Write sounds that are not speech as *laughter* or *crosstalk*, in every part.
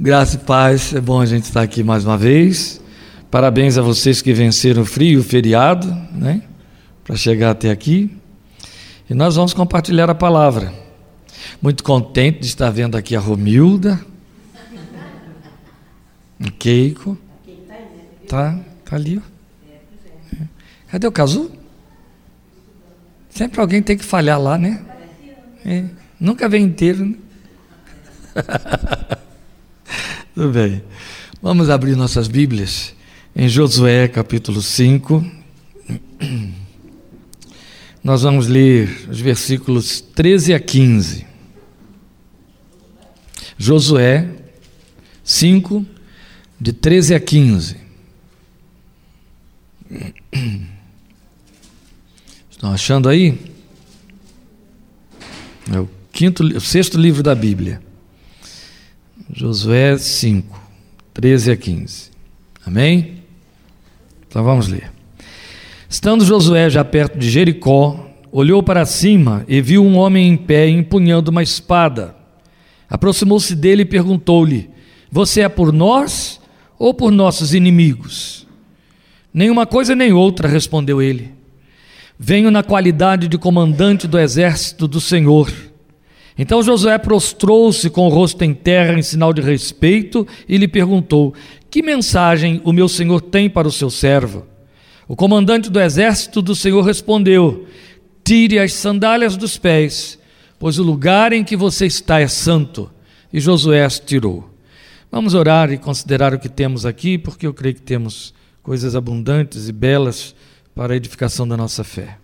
Graça e paz, é bom a gente estar aqui mais uma vez. Parabéns a vocês que venceram o frio, o feriado, né? Para chegar até aqui. E nós vamos compartilhar a palavra. Muito contente de estar vendo aqui a Romilda. O Keiko. Tá, tá ali. Ó. Cadê o Cazu? Sempre alguém tem que falhar lá, né? É. Nunca vem inteiro, né? *laughs* Tudo bem. Vamos abrir nossas Bíblias em Josué capítulo 5. Nós vamos ler os versículos 13 a 15. Josué 5, de 13 a 15. Estão achando aí? É o quinto, o sexto livro da Bíblia. Josué 5, 13 a 15. Amém? Então vamos ler. Estando Josué já perto de Jericó, olhou para cima e viu um homem em pé empunhando uma espada. Aproximou-se dele e perguntou-lhe: Você é por nós ou por nossos inimigos? Nenhuma coisa nem outra, respondeu ele. Venho na qualidade de comandante do exército do Senhor. Então Josué prostrou-se com o rosto em terra em sinal de respeito e lhe perguntou: Que mensagem o meu senhor tem para o seu servo? O comandante do exército do Senhor respondeu: Tire as sandálias dos pés, pois o lugar em que você está é santo. E Josué as tirou. Vamos orar e considerar o que temos aqui, porque eu creio que temos coisas abundantes e belas para a edificação da nossa fé.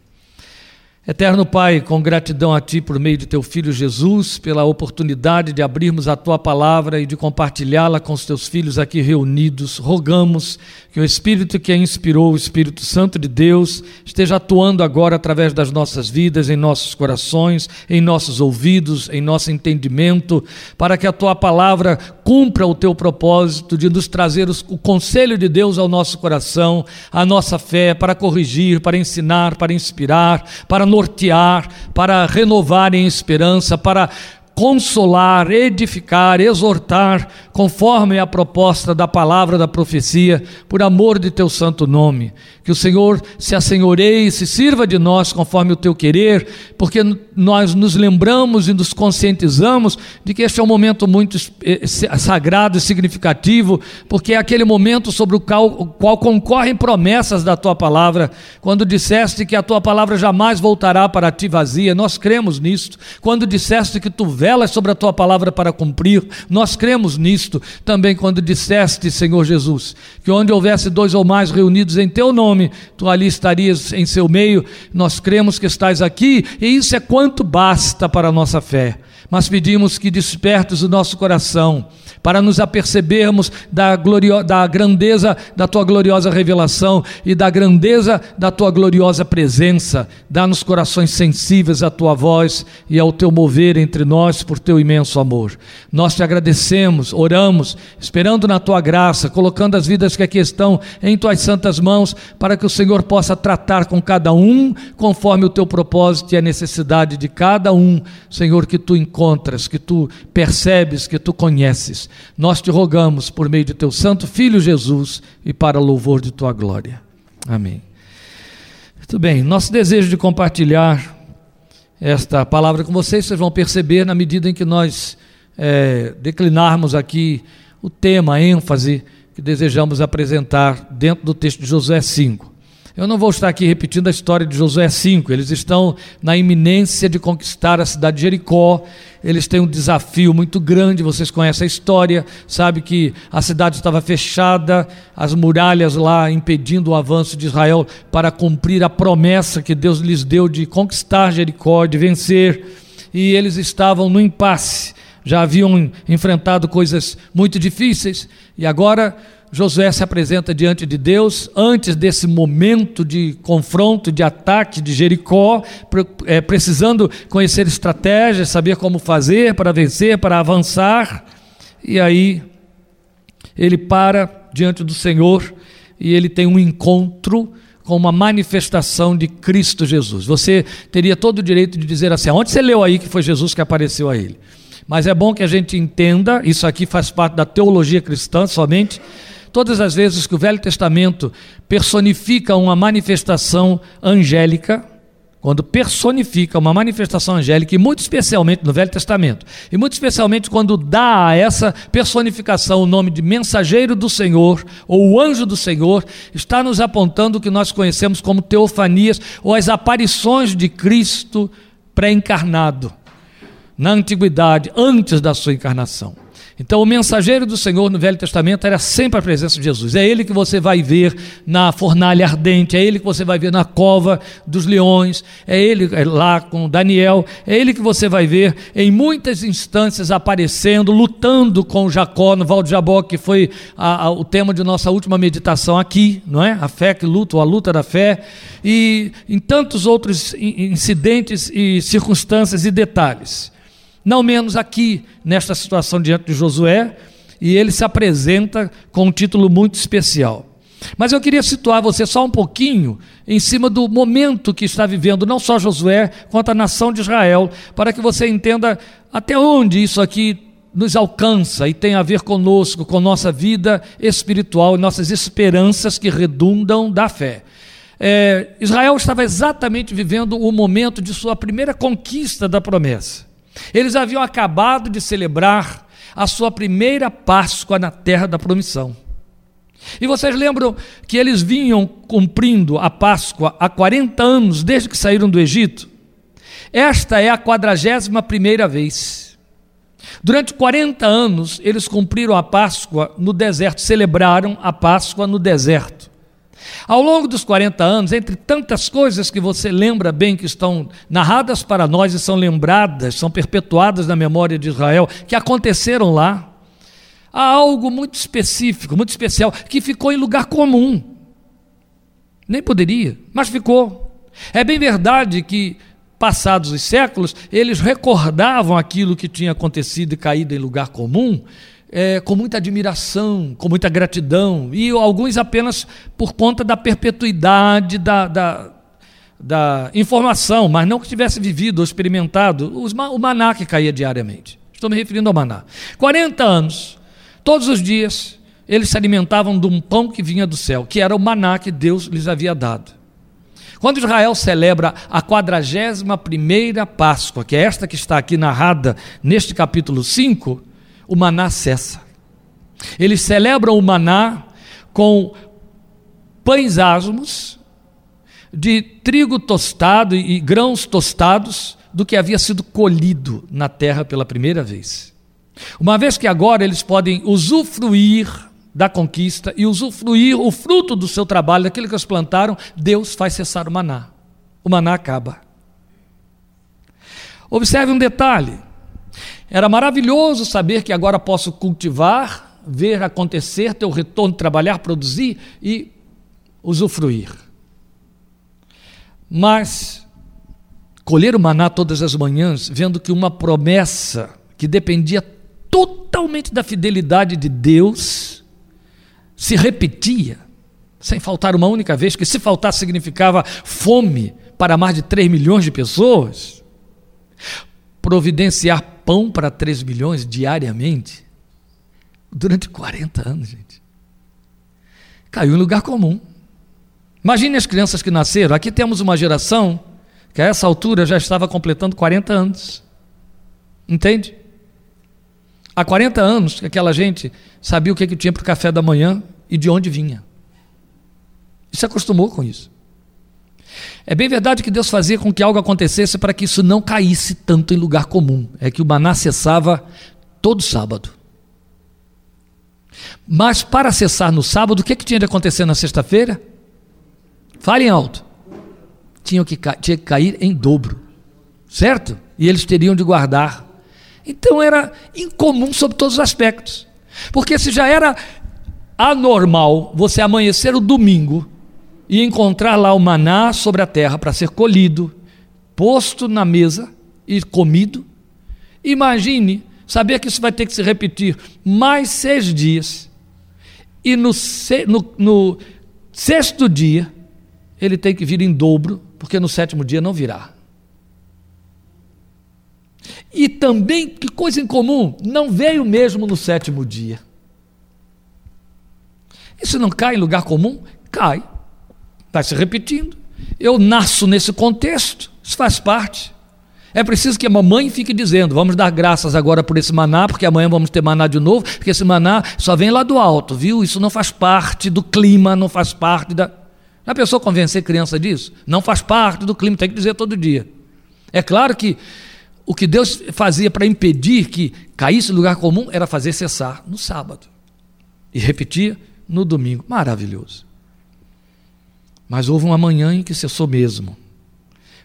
Eterno Pai, com gratidão a Ti por meio de Teu Filho Jesus, pela oportunidade de abrirmos a Tua palavra e de compartilhá-la com os Teus filhos aqui reunidos, rogamos que o Espírito que a inspirou, o Espírito Santo de Deus, esteja atuando agora através das nossas vidas, em nossos corações, em nossos ouvidos, em nosso entendimento, para que a Tua palavra cumpra o Teu propósito de nos trazer o conselho de Deus ao nosso coração, a nossa fé, para corrigir, para ensinar, para inspirar, para nortear, para renovar em esperança, para consolar, edificar, exortar, conforme a proposta da palavra da profecia, por amor de teu santo nome. Que o Senhor se assenhoreie se sirva de nós conforme o teu querer, porque nós nos lembramos e nos conscientizamos de que este é um momento muito eh, sagrado e significativo, porque é aquele momento sobre o qual, o qual concorrem promessas da tua palavra. Quando disseste que a tua palavra jamais voltará para ti vazia, nós cremos nisto. Quando disseste que tu velas sobre a tua palavra para cumprir. Nós cremos nisto também quando disseste, Senhor Jesus, que onde houvesse dois ou mais reunidos em teu nome, tu ali estarias em seu meio. Nós cremos que estás aqui e isso é quanto basta para a nossa fé. Mas pedimos que despertes o nosso coração para nos apercebermos da, da grandeza da tua gloriosa revelação e da grandeza da tua gloriosa presença. Dá-nos corações sensíveis à tua voz e ao teu mover entre nós por teu imenso amor. Nós te agradecemos, oramos, esperando na tua graça, colocando as vidas que aqui estão em tuas santas mãos, para que o Senhor possa tratar com cada um conforme o teu propósito e a necessidade de cada um, Senhor, que tu encontras, que tu percebes, que tu conheces. Nós te rogamos por meio de teu santo filho Jesus e para louvor de tua glória. Amém. Muito bem, nosso desejo de compartilhar esta palavra com vocês, vocês vão perceber na medida em que nós é, declinarmos aqui o tema, a ênfase que desejamos apresentar dentro do texto de Josué 5. Eu não vou estar aqui repetindo a história de Josué 5, eles estão na iminência de conquistar a cidade de Jericó, eles têm um desafio muito grande, vocês conhecem a história, sabe que a cidade estava fechada, as muralhas lá impedindo o avanço de Israel para cumprir a promessa que Deus lhes deu de conquistar Jericó, de vencer, e eles estavam no impasse, já haviam enfrentado coisas muito difíceis, e agora Josué se apresenta diante de Deus antes desse momento de confronto, de ataque de Jericó, é, precisando conhecer estratégias, saber como fazer para vencer, para avançar. E aí ele para diante do Senhor e ele tem um encontro com uma manifestação de Cristo Jesus. Você teria todo o direito de dizer assim: onde você leu aí que foi Jesus que apareceu a ele? Mas é bom que a gente entenda, isso aqui faz parte da teologia cristã somente. Todas as vezes que o Velho Testamento personifica uma manifestação angélica, quando personifica uma manifestação angélica, e muito especialmente no Velho Testamento, e muito especialmente quando dá a essa personificação o nome de mensageiro do Senhor, ou o anjo do Senhor, está nos apontando o que nós conhecemos como teofanias, ou as aparições de Cristo pré-encarnado, na antiguidade, antes da sua encarnação. Então, o mensageiro do Senhor no Velho Testamento era sempre a presença de Jesus. É ele que você vai ver na fornalha ardente, é ele que você vai ver na cova dos leões, é ele é lá com Daniel, é ele que você vai ver em muitas instâncias aparecendo, lutando com Jacó no Val de Jabó, que foi a, a, o tema de nossa última meditação aqui, não é? A fé que luta, ou a luta da fé, e em tantos outros incidentes e circunstâncias e detalhes. Não menos aqui, nesta situação diante de Josué, e ele se apresenta com um título muito especial. Mas eu queria situar você só um pouquinho em cima do momento que está vivendo não só Josué, quanto a nação de Israel, para que você entenda até onde isso aqui nos alcança e tem a ver conosco, com nossa vida espiritual e nossas esperanças que redundam da fé. É, Israel estava exatamente vivendo o momento de sua primeira conquista da promessa. Eles haviam acabado de celebrar a sua primeira Páscoa na terra da promissão. E vocês lembram que eles vinham cumprindo a Páscoa há 40 anos desde que saíram do Egito? Esta é a quadragésima primeira vez. Durante 40 anos, eles cumpriram a Páscoa no deserto, celebraram a Páscoa no deserto. Ao longo dos 40 anos, entre tantas coisas que você lembra bem que estão narradas para nós e são lembradas, são perpetuadas na memória de Israel, que aconteceram lá, há algo muito específico, muito especial, que ficou em lugar comum. Nem poderia, mas ficou. É bem verdade que, passados os séculos, eles recordavam aquilo que tinha acontecido e caído em lugar comum, é, com muita admiração, com muita gratidão, e alguns apenas por conta da perpetuidade da, da, da informação, mas não que tivesse vivido ou experimentado os, o maná que caía diariamente. Estou me referindo ao maná. 40 anos, todos os dias, eles se alimentavam de um pão que vinha do céu, que era o maná que Deus lhes havia dado. Quando Israel celebra a 41 primeira Páscoa, que é esta que está aqui narrada neste capítulo 5, o maná cessa. Eles celebram o maná com pães asmos, de trigo tostado e grãos tostados, do que havia sido colhido na terra pela primeira vez. Uma vez que agora eles podem usufruir da conquista e usufruir o fruto do seu trabalho, daquilo que eles plantaram, Deus faz cessar o maná. O maná acaba. Observe um detalhe: era maravilhoso saber que agora posso cultivar, ver acontecer, ter o retorno, trabalhar, produzir e usufruir. Mas colher o maná todas as manhãs, vendo que uma promessa que dependia totalmente da fidelidade de Deus se repetia, sem faltar uma única vez, que se faltar significava fome para mais de 3 milhões de pessoas. Providenciar pão para 3 milhões diariamente durante 40 anos, gente. Caiu em lugar comum. Imagine as crianças que nasceram. Aqui temos uma geração que a essa altura já estava completando 40 anos. Entende? Há 40 anos que aquela gente sabia o que, que tinha para o café da manhã e de onde vinha. E se acostumou com isso. É bem verdade que Deus fazia com que algo acontecesse para que isso não caísse tanto em lugar comum. É que o maná cessava todo sábado. Mas para cessar no sábado, o que, que tinha de acontecer na sexta-feira? Falem alto. Tinha que, tinha que cair em dobro. Certo? E eles teriam de guardar. Então era incomum sob todos os aspectos. Porque se já era anormal você amanhecer o domingo e encontrar lá o maná sobre a terra para ser colhido, posto na mesa e comido. Imagine saber que isso vai ter que se repetir mais seis dias, e no, no, no sexto dia ele tem que vir em dobro, porque no sétimo dia não virá. E também, que coisa incomum, não veio mesmo no sétimo dia. Isso não cai em lugar comum? Cai. Vai se repetindo. Eu nasço nesse contexto, isso faz parte. É preciso que a mamãe fique dizendo: vamos dar graças agora por esse maná, porque amanhã vamos ter maná de novo, porque esse maná só vem lá do alto, viu? Isso não faz parte do clima, não faz parte da. Já pensou convencer criança disso? Não faz parte do clima, tem que dizer todo dia. É claro que o que Deus fazia para impedir que caísse no lugar comum era fazer cessar no sábado. E repetia no domingo. Maravilhoso. Mas houve uma manhã em que cessou mesmo.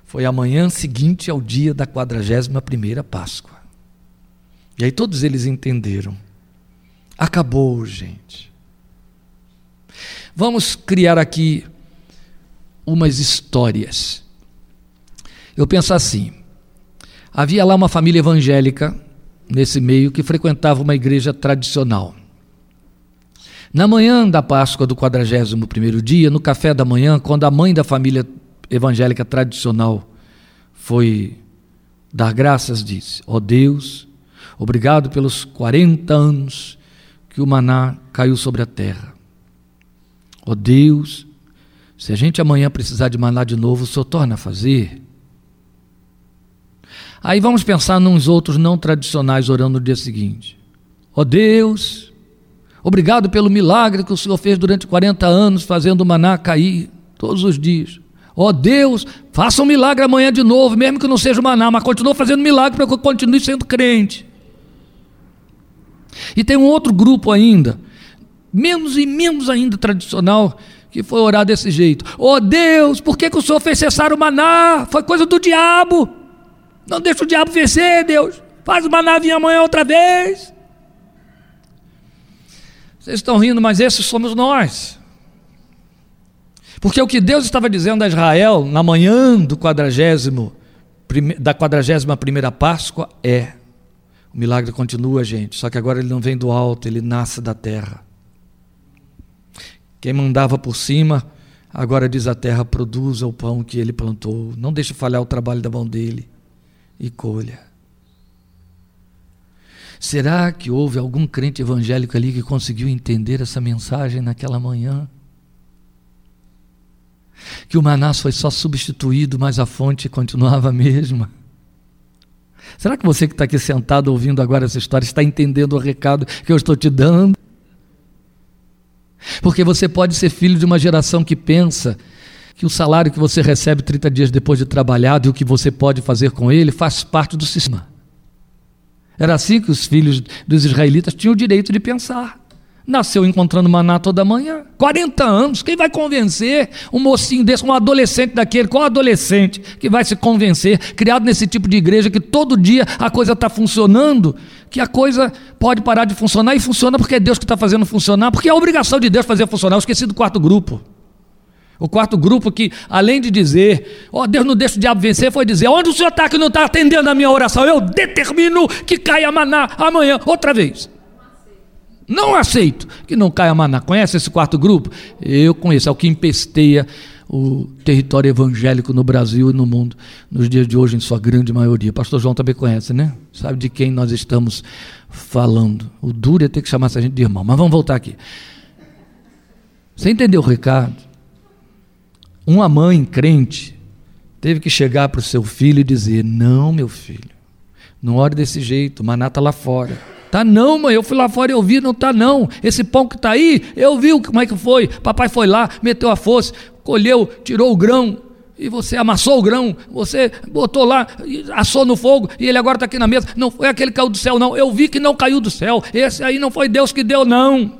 Foi a manhã seguinte ao dia da 41 primeira Páscoa. E aí todos eles entenderam. Acabou, gente. Vamos criar aqui umas histórias. Eu penso assim: havia lá uma família evangélica nesse meio que frequentava uma igreja tradicional. Na manhã da Páscoa do 41 dia, no café da manhã, quando a mãe da família evangélica tradicional foi dar graças, disse: Ó oh Deus, obrigado pelos 40 anos que o maná caiu sobre a terra. Ó oh Deus, se a gente amanhã precisar de maná de novo, o Senhor torna a fazer. Aí vamos pensar nos outros não tradicionais orando no dia seguinte. Ó oh Deus, obrigado pelo milagre que o Senhor fez durante 40 anos, fazendo o maná cair todos os dias. Ó oh Deus, faça um milagre amanhã de novo, mesmo que não seja o maná, mas continue fazendo milagre para que eu continue sendo crente. E tem um outro grupo ainda, menos e menos ainda tradicional, que foi orar desse jeito. Oh Deus, por que, que o Senhor fez cessar o maná? Foi coisa do diabo. Não deixa o diabo vencer, Deus. Faz o maná vir amanhã outra vez. Vocês estão rindo, mas esses somos nós. Porque o que Deus estava dizendo a Israel na manhã do quadragésimo, da quadragésima primeira Páscoa é: o milagre continua, gente, só que agora ele não vem do alto, ele nasce da terra. Quem mandava por cima, agora diz a terra: produza o pão que ele plantou. Não deixe falhar o trabalho da mão dele e colha. Será que houve algum crente evangélico ali que conseguiu entender essa mensagem naquela manhã? Que o maná foi só substituído, mas a fonte continuava a mesma? Será que você que está aqui sentado ouvindo agora essa história está entendendo o recado que eu estou te dando? Porque você pode ser filho de uma geração que pensa que o salário que você recebe 30 dias depois de trabalhado e o que você pode fazer com ele faz parte do sistema. Era assim que os filhos dos israelitas tinham o direito de pensar. Nasceu encontrando maná toda manhã. 40 anos. Quem vai convencer um mocinho desse, um adolescente daquele? Qual adolescente que vai se convencer, criado nesse tipo de igreja, que todo dia a coisa está funcionando, que a coisa pode parar de funcionar e funciona porque é Deus que está fazendo funcionar, porque é a obrigação de Deus fazer funcionar. Eu esqueci do quarto grupo. O quarto grupo que, além de dizer, ó oh, Deus não deixa o diabo vencer, foi dizer, onde o senhor está que não está atendendo a minha oração? Eu determino que caia maná amanhã, outra vez. Não aceito que não caia maná. Conhece esse quarto grupo? Eu conheço, é o que empesteia o território evangélico no Brasil e no mundo nos dias de hoje, em sua grande maioria. Pastor João também conhece, né? Sabe de quem nós estamos falando. O duro é ter que chamar essa gente de irmão. Mas vamos voltar aqui. Você entendeu o recado? Uma mãe crente teve que chegar para o seu filho e dizer: Não, meu filho, não ore desse jeito, maná está lá fora. Tá não, mãe, eu fui lá fora e eu vi, não tá não. Esse pão que tá aí, eu vi como é que foi. Papai foi lá, meteu a foice, colheu, tirou o grão, e você amassou o grão, você botou lá, assou no fogo, e ele agora está aqui na mesa. Não foi aquele que caiu do céu, não. Eu vi que não caiu do céu. Esse aí não foi Deus que deu, não.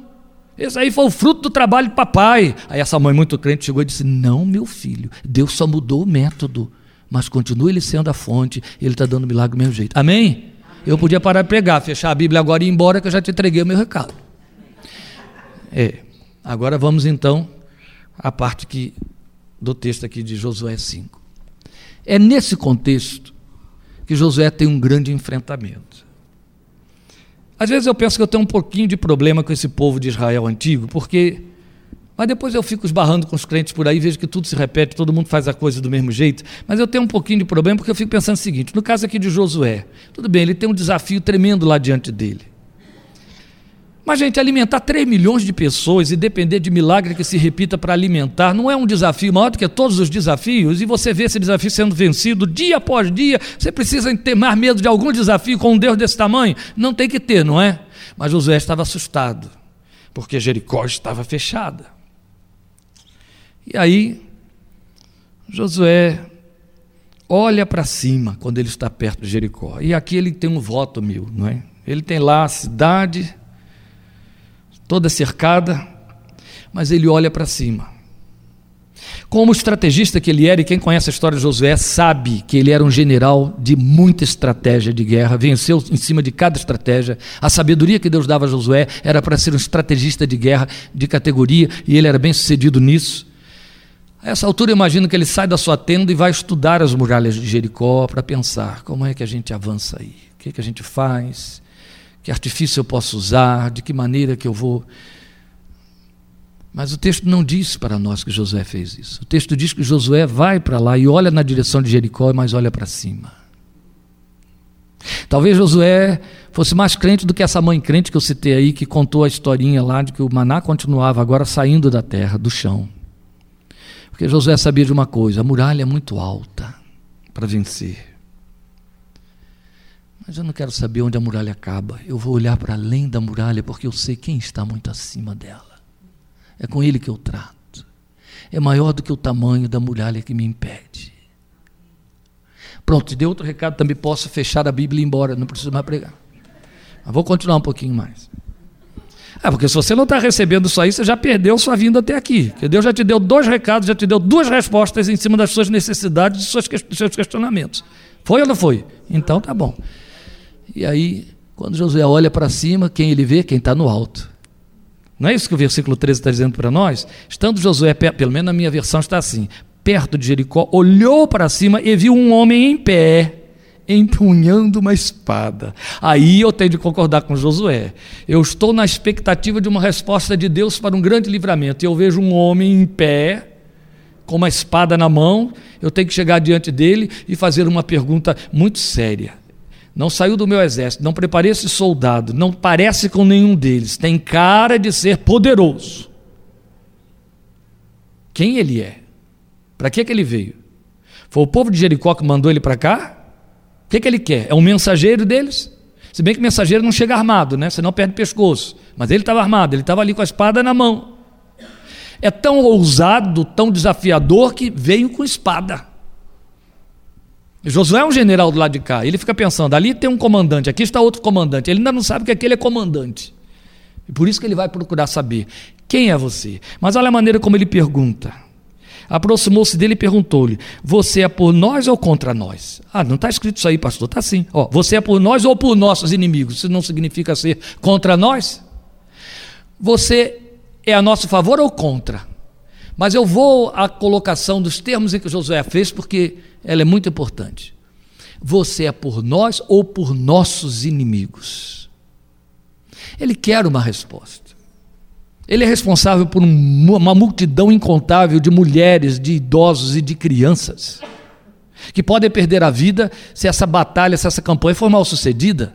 Esse aí foi o fruto do trabalho do papai. Aí essa mãe muito crente chegou e disse: Não, meu filho, Deus só mudou o método, mas continua ele sendo a fonte, ele está dando milagre do mesmo jeito. Amém? Eu podia parar de pregar, fechar a Bíblia agora e ir embora, que eu já te entreguei o meu recado. É. Agora vamos então à parte que, do texto aqui de Josué 5. É nesse contexto que Josué tem um grande enfrentamento. Às vezes eu penso que eu tenho um pouquinho de problema com esse povo de Israel antigo, porque Mas depois eu fico esbarrando com os crentes por aí, vejo que tudo se repete, todo mundo faz a coisa do mesmo jeito. Mas eu tenho um pouquinho de problema porque eu fico pensando o seguinte: no caso aqui de Josué, tudo bem, ele tem um desafio tremendo lá diante dele. Mas, gente, alimentar 3 milhões de pessoas e depender de milagre que se repita para alimentar não é um desafio maior do que todos os desafios, e você vê esse desafio sendo vencido dia após dia. Você precisa ter mais medo de algum desafio com um Deus desse tamanho? Não tem que ter, não é? Mas Josué estava assustado, porque Jericó estava fechada. E aí, Josué olha para cima quando ele está perto de Jericó. E aqui ele tem um voto mil, não é? Ele tem lá a cidade toda cercada, mas ele olha para cima. Como estrategista que ele era, e quem conhece a história de Josué sabe que ele era um general de muita estratégia de guerra, venceu em cima de cada estratégia. A sabedoria que Deus dava a Josué era para ser um estrategista de guerra de categoria, e ele era bem sucedido nisso. A essa altura, eu imagino que ele sai da sua tenda e vai estudar as muralhas de Jericó para pensar como é que a gente avança aí, o que, é que a gente faz, que artifício eu posso usar, de que maneira que eu vou. Mas o texto não diz para nós que Josué fez isso. O texto diz que Josué vai para lá e olha na direção de Jericó, mas olha para cima. Talvez Josué fosse mais crente do que essa mãe crente que eu citei aí, que contou a historinha lá de que o maná continuava agora saindo da terra, do chão. Porque Josué sabia de uma coisa: a muralha é muito alta para vencer. Mas eu não quero saber onde a muralha acaba. Eu vou olhar para além da muralha porque eu sei quem está muito acima dela. É com ele que eu trato. É maior do que o tamanho da muralha que me impede. Pronto, te dei outro recado, também posso fechar a Bíblia e ir embora, não preciso mais pregar. Mas vou continuar um pouquinho mais. Ah, porque se você não está recebendo isso aí, você já perdeu sua vinda até aqui. Porque Deus já te deu dois recados, já te deu duas respostas em cima das suas necessidades e dos seus questionamentos. Foi ou não foi? Então tá bom. E aí, quando Josué olha para cima, quem ele vê? Quem está no alto. Não é isso que o versículo 13 está dizendo para nós? Estando Josué, pelo menos na minha versão está assim, perto de Jericó, olhou para cima e viu um homem em pé empunhando uma espada. Aí eu tenho de concordar com Josué. Eu estou na expectativa de uma resposta de Deus para um grande livramento. E eu vejo um homem em pé, com uma espada na mão. Eu tenho que chegar diante dele e fazer uma pergunta muito séria. Não saiu do meu exército, não preparei esse soldado, não parece com nenhum deles, tem cara de ser poderoso. Quem ele é? Para que, que ele veio? Foi o povo de Jericó que mandou ele para cá? O que, que ele quer? É um mensageiro deles? Se bem que mensageiro não chega armado, né? Senão perde pescoço. Mas ele estava armado, ele estava ali com a espada na mão. É tão ousado, tão desafiador que veio com espada. Josué é um general do lado de cá. Ele fica pensando: ali tem um comandante, aqui está outro comandante. Ele ainda não sabe que aquele é comandante. E por isso que ele vai procurar saber quem é você. Mas olha a maneira como ele pergunta aproximou-se dele e perguntou-lhe: Você é por nós ou contra nós? Ah, não está escrito isso aí, pastor. Está sim. Ó, você é por nós ou por nossos inimigos? Isso não significa ser contra nós? Você é a nosso favor ou contra? Mas eu vou à colocação dos termos em que Josué fez, porque ela é muito importante. Você é por nós ou por nossos inimigos? Ele quer uma resposta. Ele é responsável por uma multidão incontável de mulheres, de idosos e de crianças que podem perder a vida se essa batalha, se essa campanha for mal sucedida.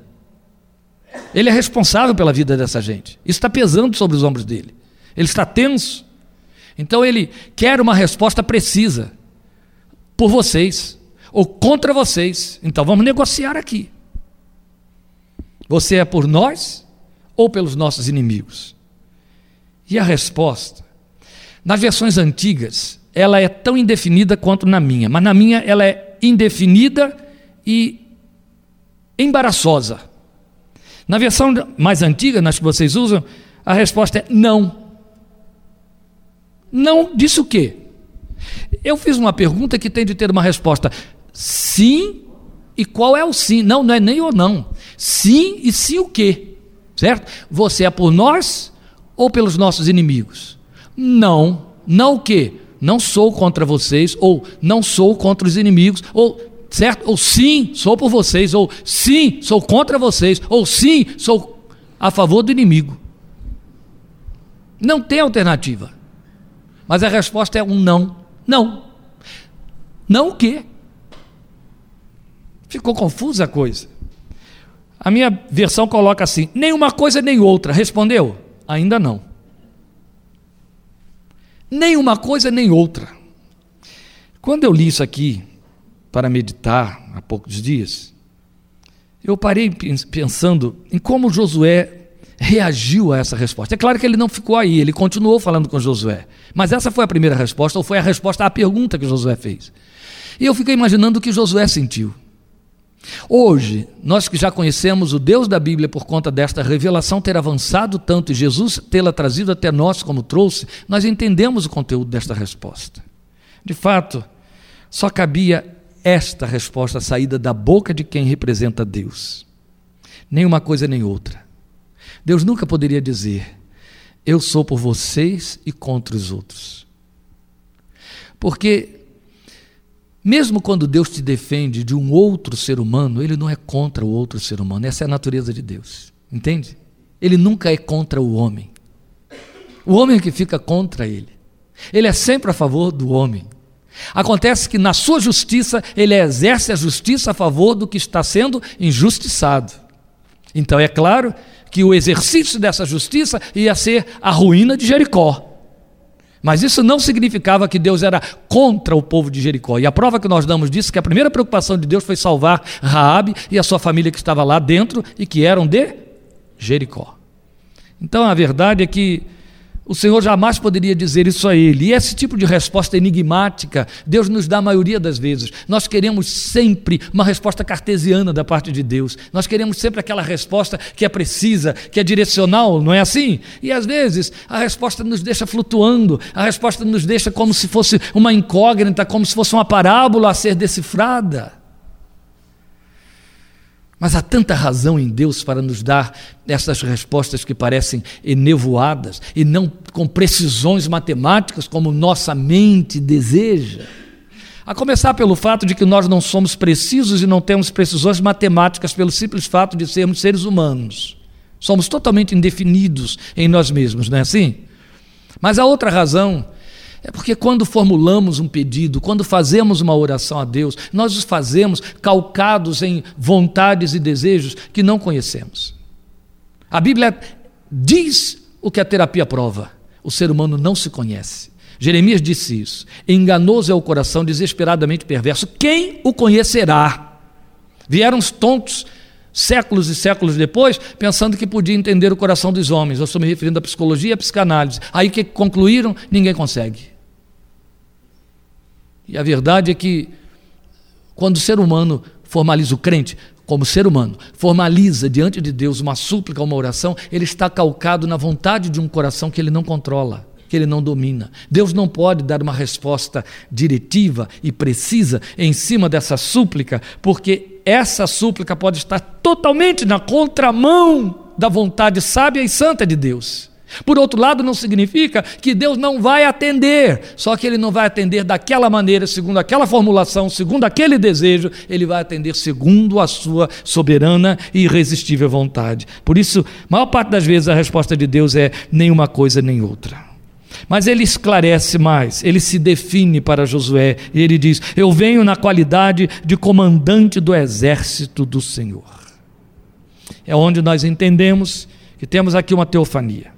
Ele é responsável pela vida dessa gente. Isso está pesando sobre os ombros dele. Ele está tenso. Então ele quer uma resposta precisa por vocês ou contra vocês. Então vamos negociar aqui. Você é por nós ou pelos nossos inimigos? E a resposta? Nas versões antigas, ela é tão indefinida quanto na minha, mas na minha ela é indefinida e embaraçosa. Na versão mais antiga, nas que vocês usam, a resposta é não. Não disse o quê? Eu fiz uma pergunta que tem de ter uma resposta sim e qual é o sim? Não, não é nem ou não. Sim e sim o quê? Certo? Você é por nós ou pelos nossos inimigos? Não. Não o quê? Não sou contra vocês, ou não sou contra os inimigos, ou certo? Ou sim, sou por vocês, ou sim, sou contra vocês, ou sim, sou a favor do inimigo. Não tem alternativa. Mas a resposta é um não. Não. Não o quê? Ficou confusa a coisa. A minha versão coloca assim: nem uma coisa nem outra. Respondeu? Ainda não. Nem uma coisa nem outra. Quando eu li isso aqui para meditar há poucos dias, eu parei pensando em como Josué reagiu a essa resposta. É claro que ele não ficou aí, ele continuou falando com Josué. Mas essa foi a primeira resposta, ou foi a resposta à pergunta que Josué fez. E eu fiquei imaginando o que Josué sentiu. Hoje, nós que já conhecemos o Deus da Bíblia por conta desta revelação ter avançado tanto e Jesus tê-la trazido até nós como trouxe, nós entendemos o conteúdo desta resposta. De fato, só cabia esta resposta saída da boca de quem representa Deus. Nem uma coisa nem outra. Deus nunca poderia dizer: Eu sou por vocês e contra os outros. Porque, mesmo quando Deus te defende de um outro ser humano, Ele não é contra o outro ser humano. Essa é a natureza de Deus. Entende? Ele nunca é contra o homem. O homem é que fica contra ele. Ele é sempre a favor do homem. Acontece que na sua justiça ele exerce a justiça a favor do que está sendo injustiçado. Então é claro que o exercício dessa justiça ia ser a ruína de Jericó. Mas isso não significava que Deus era contra o povo de Jericó. E a prova que nós damos disso é que a primeira preocupação de Deus foi salvar Raabe e a sua família que estava lá dentro e que eram de Jericó. Então a verdade é que o Senhor jamais poderia dizer isso a ele. E esse tipo de resposta enigmática, Deus nos dá a maioria das vezes. Nós queremos sempre uma resposta cartesiana da parte de Deus. Nós queremos sempre aquela resposta que é precisa, que é direcional, não é assim? E às vezes a resposta nos deixa flutuando, a resposta nos deixa como se fosse uma incógnita, como se fosse uma parábola a ser decifrada. Mas há tanta razão em Deus para nos dar essas respostas que parecem enevoadas e não com precisões matemáticas como nossa mente deseja. A começar pelo fato de que nós não somos precisos e não temos precisões matemáticas pelo simples fato de sermos seres humanos. Somos totalmente indefinidos em nós mesmos, não é assim? Mas a outra razão é porque quando formulamos um pedido, quando fazemos uma oração a Deus, nós os fazemos calcados em vontades e desejos que não conhecemos. A Bíblia diz o que a terapia prova: o ser humano não se conhece. Jeremias disse isso. Enganoso é o coração, desesperadamente perverso. Quem o conhecerá? Vieram os tontos séculos e séculos depois, pensando que podia entender o coração dos homens. Eu estou me referindo à psicologia e à psicanálise. Aí que concluíram? Ninguém consegue. E a verdade é que quando o ser humano formaliza o crente, como ser humano, formaliza diante de Deus uma súplica, uma oração, ele está calcado na vontade de um coração que ele não controla, que ele não domina. Deus não pode dar uma resposta diretiva e precisa em cima dessa súplica, porque essa súplica pode estar totalmente na contramão da vontade sábia e santa de Deus. Por outro lado, não significa que Deus não vai atender, só que Ele não vai atender daquela maneira, segundo aquela formulação, segundo aquele desejo, Ele vai atender segundo a sua soberana e irresistível vontade. Por isso, maior parte das vezes a resposta de Deus é nenhuma coisa nem outra. Mas ele esclarece mais, ele se define para Josué e ele diz: Eu venho na qualidade de comandante do exército do Senhor. É onde nós entendemos que temos aqui uma teofania.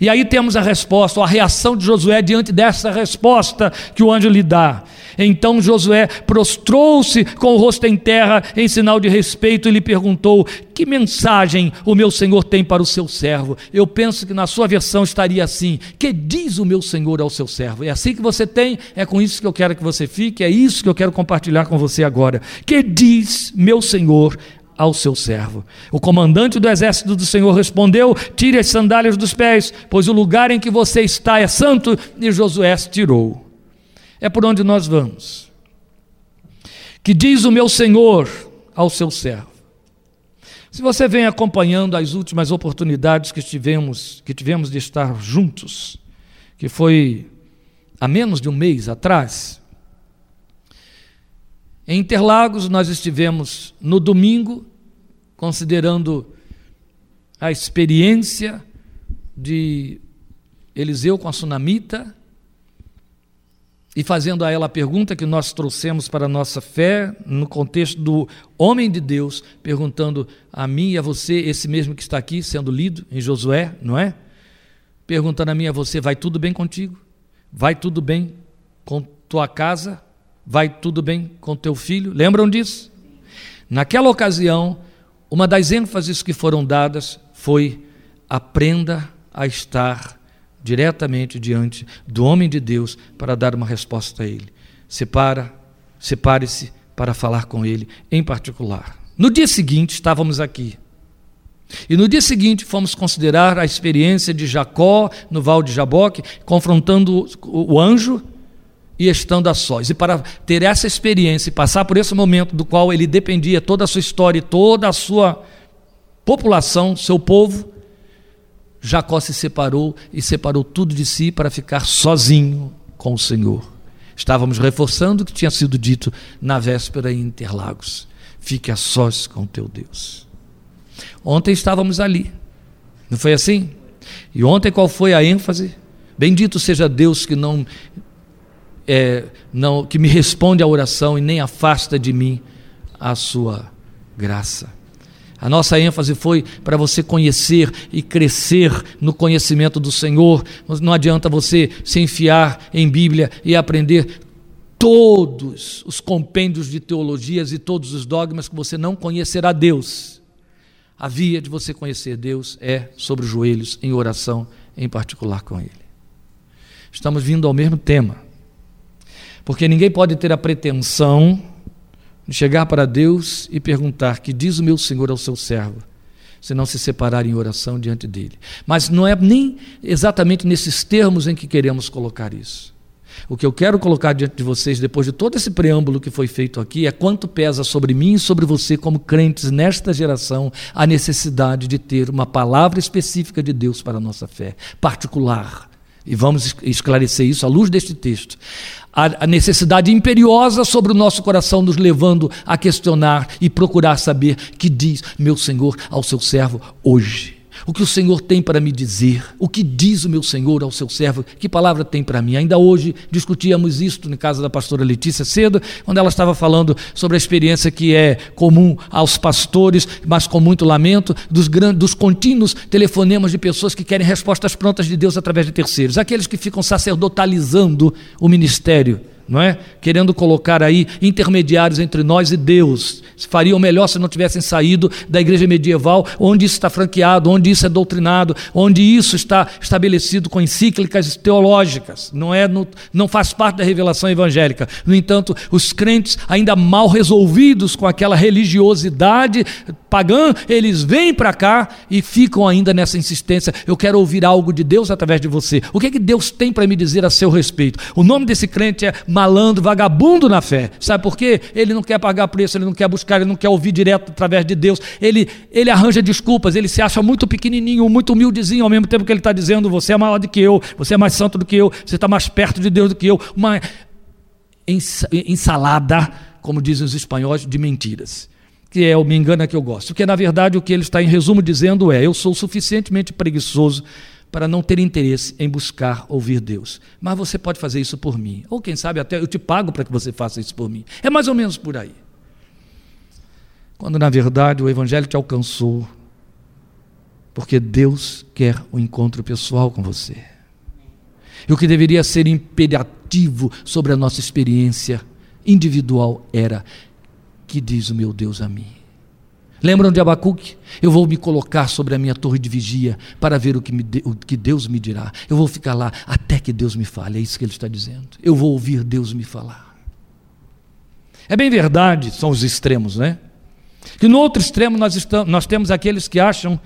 E aí temos a resposta, a reação de Josué diante dessa resposta que o anjo lhe dá. Então Josué prostrou-se com o rosto em terra em sinal de respeito e lhe perguntou: Que mensagem o meu senhor tem para o seu servo? Eu penso que na sua versão estaria assim: Que diz o meu senhor ao seu servo? É assim que você tem, é com isso que eu quero que você fique, é isso que eu quero compartilhar com você agora. Que diz meu senhor ao seu servo. O comandante do exército do Senhor respondeu: Tire as sandálias dos pés, pois o lugar em que você está é santo. E Josué tirou. É por onde nós vamos. Que diz o meu Senhor ao seu servo. Se você vem acompanhando as últimas oportunidades que tivemos, que tivemos de estar juntos, que foi há menos de um mês atrás, em Interlagos, nós estivemos no domingo, considerando a experiência de Eliseu com a sunamita, e fazendo a ela a pergunta que nós trouxemos para a nossa fé, no contexto do homem de Deus, perguntando a mim e a você, esse mesmo que está aqui sendo lido em Josué, não é? Perguntando a mim e a você: vai tudo bem contigo? Vai tudo bem com tua casa? Vai tudo bem com teu filho? Lembram disso? Naquela ocasião, uma das ênfases que foram dadas foi: aprenda a estar diretamente diante do homem de Deus para dar uma resposta a ele. Separa, separe-se para falar com ele em particular. No dia seguinte, estávamos aqui. E no dia seguinte fomos considerar a experiência de Jacó no Val de Jaboque, confrontando o anjo e estando a sós. E para ter essa experiência e passar por esse momento do qual ele dependia toda a sua história, toda a sua população, seu povo, Jacó se separou e separou tudo de si para ficar sozinho com o Senhor. Estávamos reforçando o que tinha sido dito na véspera em Interlagos: fique a sós com teu Deus. Ontem estávamos ali, não foi assim? E ontem qual foi a ênfase? Bendito seja Deus que não, é, não que me responde à oração e nem afasta de mim a sua graça. A nossa ênfase foi para você conhecer e crescer no conhecimento do Senhor. Não adianta você se enfiar em Bíblia e aprender todos os compêndios de teologias e todos os dogmas que você não conhecerá Deus. A via de você conhecer Deus é sobre os joelhos, em oração, em particular com Ele. Estamos vindo ao mesmo tema. Porque ninguém pode ter a pretensão chegar para Deus e perguntar: Que diz o meu Senhor ao seu servo? Se não se separar em oração diante dele. Mas não é nem exatamente nesses termos em que queremos colocar isso. O que eu quero colocar diante de vocês, depois de todo esse preâmbulo que foi feito aqui, é quanto pesa sobre mim e sobre você, como crentes nesta geração, a necessidade de ter uma palavra específica de Deus para a nossa fé, particular. E vamos esclarecer isso à luz deste texto a necessidade imperiosa sobre o nosso coração, nos levando a questionar e procurar saber que diz meu Senhor ao seu servo hoje o que o Senhor tem para me dizer, o que diz o meu Senhor ao seu servo, que palavra tem para mim. Ainda hoje discutíamos isto na casa da pastora Letícia cedo, quando ela estava falando sobre a experiência que é comum aos pastores, mas com muito lamento, dos, grandes, dos contínuos telefonemas de pessoas que querem respostas prontas de Deus através de terceiros, aqueles que ficam sacerdotalizando o ministério não é? Querendo colocar aí intermediários entre nós e Deus. Fariam melhor se não tivessem saído da igreja medieval, onde isso está franqueado, onde isso é doutrinado, onde isso está estabelecido com encíclicas teológicas. Não é, não faz parte da revelação evangélica. No entanto, os crentes ainda mal resolvidos com aquela religiosidade pagã, eles vêm para cá e ficam ainda nessa insistência. Eu quero ouvir algo de Deus através de você. O que é que Deus tem para me dizer a seu respeito? O nome desse crente é malandro, vagabundo na fé. Sabe por quê? Ele não quer pagar preço, ele não quer buscar, ele não quer ouvir direto através de Deus. Ele, ele arranja desculpas, ele se acha muito pequenininho, muito humildezinho, ao mesmo tempo que ele está dizendo: você é maior do que eu, você é mais santo do que eu, você está mais perto de Deus do que eu. Uma ensalada, como dizem os espanhóis, de mentiras que é o me engana que eu gosto. Porque, na verdade, o que ele está em resumo dizendo é: eu sou suficientemente preguiçoso para não ter interesse em buscar ouvir Deus. Mas você pode fazer isso por mim. Ou quem sabe até eu te pago para que você faça isso por mim. É mais ou menos por aí. Quando na verdade o Evangelho te alcançou, porque Deus quer o um encontro pessoal com você. E o que deveria ser imperativo sobre a nossa experiência individual era: que diz o meu Deus a mim? Lembram de Abacuque? Eu vou me colocar sobre a minha torre de vigia para ver o que, o que Deus me dirá. Eu vou ficar lá até que Deus me fale. É isso que ele está dizendo. Eu vou ouvir Deus me falar. É bem verdade, são os extremos, né? Que no outro extremo nós, estamos, nós temos aqueles que acham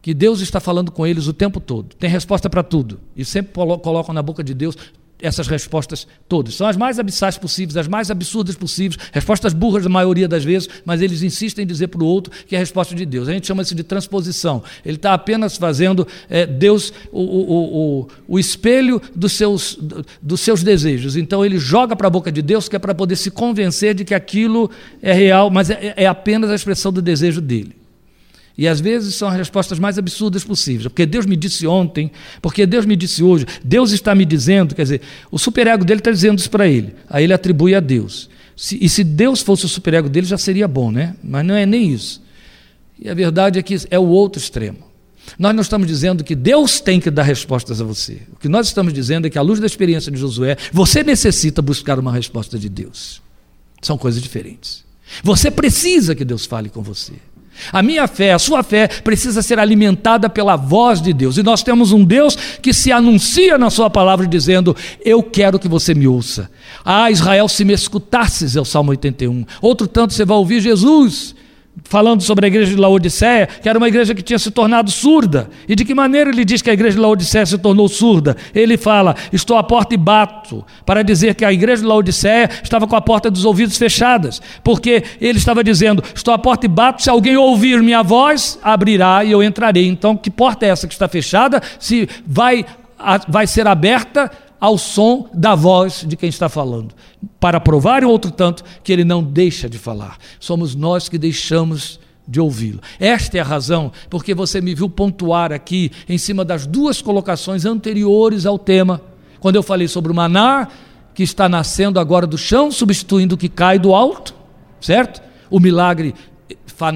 que Deus está falando com eles o tempo todo, tem resposta para tudo, e sempre colocam na boca de Deus essas respostas todas. São as mais abissais possíveis, as mais absurdas possíveis, respostas burras a maioria das vezes, mas eles insistem em dizer para o outro que é a resposta de Deus. A gente chama isso de transposição. Ele está apenas fazendo é, Deus o, o, o, o espelho dos seus, dos seus desejos. Então ele joga para a boca de Deus que é para poder se convencer de que aquilo é real, mas é, é apenas a expressão do desejo dele. E às vezes são as respostas mais absurdas possíveis. Porque Deus me disse ontem, porque Deus me disse hoje, Deus está me dizendo, quer dizer, o superego dele está dizendo isso para ele. Aí ele atribui a Deus. E se Deus fosse o superego dele, já seria bom, né? Mas não é nem isso. E a verdade é que é o outro extremo. Nós não estamos dizendo que Deus tem que dar respostas a você. O que nós estamos dizendo é que, à luz da experiência de Josué, você necessita buscar uma resposta de Deus. São coisas diferentes. Você precisa que Deus fale com você. A minha fé, a sua fé, precisa ser alimentada pela voz de Deus. E nós temos um Deus que se anuncia na Sua palavra dizendo: Eu quero que você me ouça. Ah, Israel, se me escutasses, é o Salmo 81. Outro tanto você vai ouvir Jesus falando sobre a igreja de Laodiceia, que era uma igreja que tinha se tornado surda. E de que maneira ele diz que a igreja de Laodiceia se tornou surda? Ele fala: Estou à porta e bato, para dizer que a igreja de Laodiceia estava com a porta dos ouvidos fechadas, porque ele estava dizendo: Estou à porta e bato, se alguém ouvir minha voz, abrirá e eu entrarei. Então, que porta é essa que está fechada? Se vai, vai ser aberta ao som da voz de quem está falando, para provar outro tanto que ele não deixa de falar. Somos nós que deixamos de ouvi-lo. Esta é a razão porque você me viu pontuar aqui em cima das duas colocações anteriores ao tema, quando eu falei sobre o maná que está nascendo agora do chão, substituindo o que cai do alto, certo? O milagre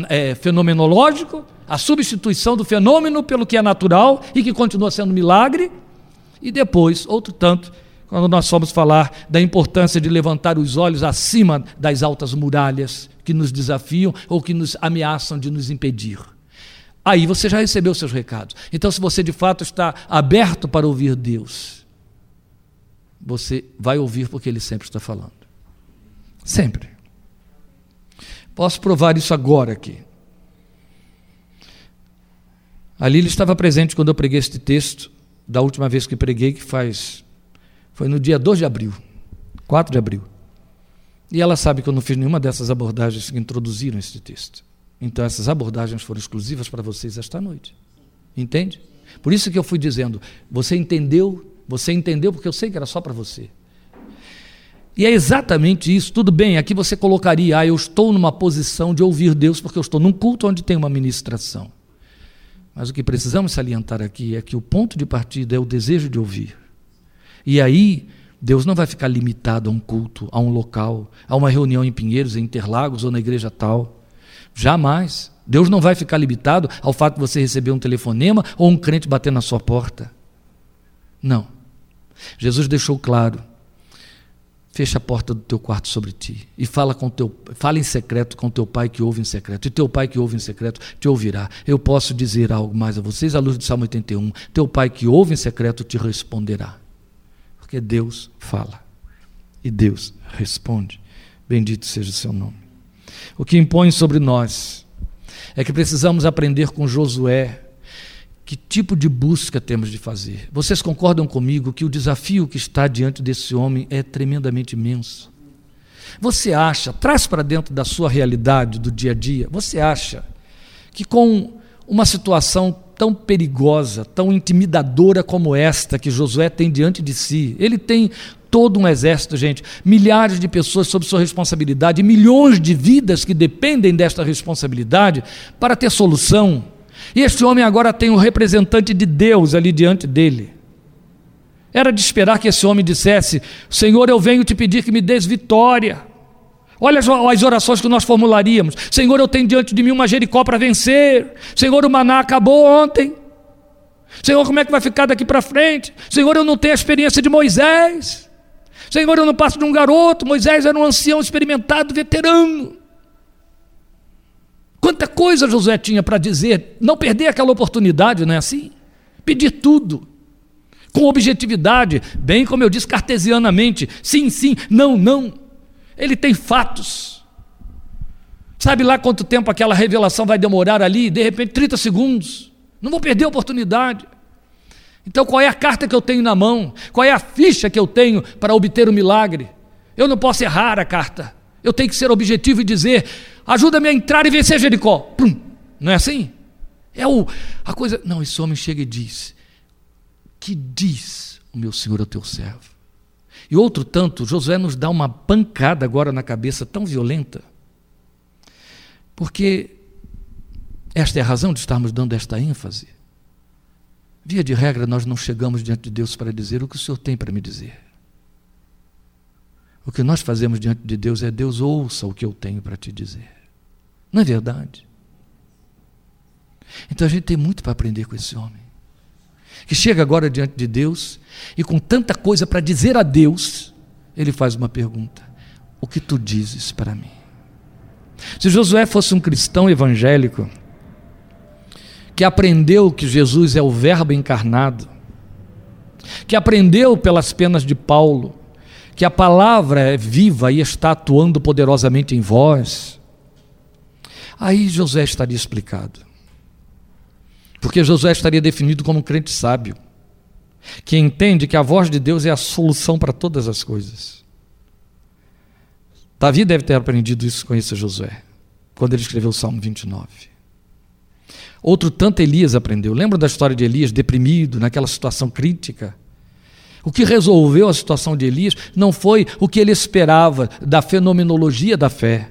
é, fenomenológico, a substituição do fenômeno pelo que é natural e que continua sendo milagre e depois, outro tanto, quando nós fomos falar da importância de levantar os olhos acima das altas muralhas que nos desafiam ou que nos ameaçam de nos impedir. Aí você já recebeu seus recados. Então, se você de fato está aberto para ouvir Deus, você vai ouvir porque Ele sempre está falando. Sempre. Posso provar isso agora aqui. Ali ele estava presente quando eu preguei este texto da última vez que preguei, que faz. Foi no dia 2 de abril, 4 de abril. E ela sabe que eu não fiz nenhuma dessas abordagens que introduziram este texto. Então essas abordagens foram exclusivas para vocês esta noite. Entende? Por isso que eu fui dizendo, você entendeu, você entendeu porque eu sei que era só para você. E é exatamente isso. Tudo bem, aqui você colocaria, ah, eu estou numa posição de ouvir Deus porque eu estou num culto onde tem uma ministração. Mas o que precisamos salientar aqui é que o ponto de partida é o desejo de ouvir. E aí, Deus não vai ficar limitado a um culto, a um local, a uma reunião em Pinheiros, em Interlagos ou na igreja tal. Jamais. Deus não vai ficar limitado ao fato de você receber um telefonema ou um crente bater na sua porta. Não. Jesus deixou claro Fecha a porta do teu quarto sobre ti e fala com teu, fala em secreto com teu pai que ouve em secreto. E teu pai que ouve em secreto te ouvirá. Eu posso dizer algo mais a vocês à luz do Salmo 81. Teu pai que ouve em secreto te responderá. Porque Deus fala e Deus responde. Bendito seja o seu nome. O que impõe sobre nós é que precisamos aprender com Josué que tipo de busca temos de fazer? Vocês concordam comigo que o desafio que está diante desse homem é tremendamente imenso? Você acha, traz para dentro da sua realidade do dia a dia, você acha que com uma situação tão perigosa, tão intimidadora como esta que Josué tem diante de si, ele tem todo um exército, gente, milhares de pessoas sob sua responsabilidade, milhões de vidas que dependem desta responsabilidade para ter solução e este homem agora tem um representante de Deus ali diante dele. Era de esperar que esse homem dissesse: Senhor, eu venho te pedir que me des vitória. Olha as orações que nós formularíamos: Senhor, eu tenho diante de mim uma Jericó para vencer. Senhor, o maná acabou ontem. Senhor, como é que vai ficar daqui para frente? Senhor, eu não tenho a experiência de Moisés. Senhor, eu não passo de um garoto. Moisés era um ancião experimentado, veterano. Quanta coisa Josué tinha para dizer, não perder aquela oportunidade, não é assim? Pedir tudo, com objetividade, bem como eu disse, cartesianamente, sim, sim, não, não. Ele tem fatos. Sabe lá quanto tempo aquela revelação vai demorar ali? De repente, 30 segundos. Não vou perder a oportunidade. Então, qual é a carta que eu tenho na mão? Qual é a ficha que eu tenho para obter o milagre? Eu não posso errar a carta. Eu tenho que ser objetivo e dizer: ajuda-me a entrar e vencer Jericó. Pum. Não é assim? É o, a coisa. Não, esse homem chega e diz: Que diz o meu senhor ao teu servo? E outro tanto, Josué nos dá uma pancada agora na cabeça tão violenta, porque Esta é a razão de estarmos dando esta ênfase. Via de regra, nós não chegamos diante de Deus para dizer o que o Senhor tem para me dizer. O que nós fazemos diante de Deus é Deus ouça o que eu tenho para te dizer. Não é verdade? Então a gente tem muito para aprender com esse homem. Que chega agora diante de Deus e com tanta coisa para dizer a Deus, ele faz uma pergunta: O que tu dizes para mim? Se Josué fosse um cristão evangélico, que aprendeu que Jesus é o Verbo encarnado, que aprendeu pelas penas de Paulo, que a palavra é viva e está atuando poderosamente em vós, aí José estaria explicado. Porque José estaria definido como um crente sábio, que entende que a voz de Deus é a solução para todas as coisas. Davi deve ter aprendido isso com esse Josué, quando ele escreveu o Salmo 29. Outro tanto Elias aprendeu. Lembra da história de Elias deprimido, naquela situação crítica? O que resolveu a situação de Elias não foi o que ele esperava da fenomenologia da fé.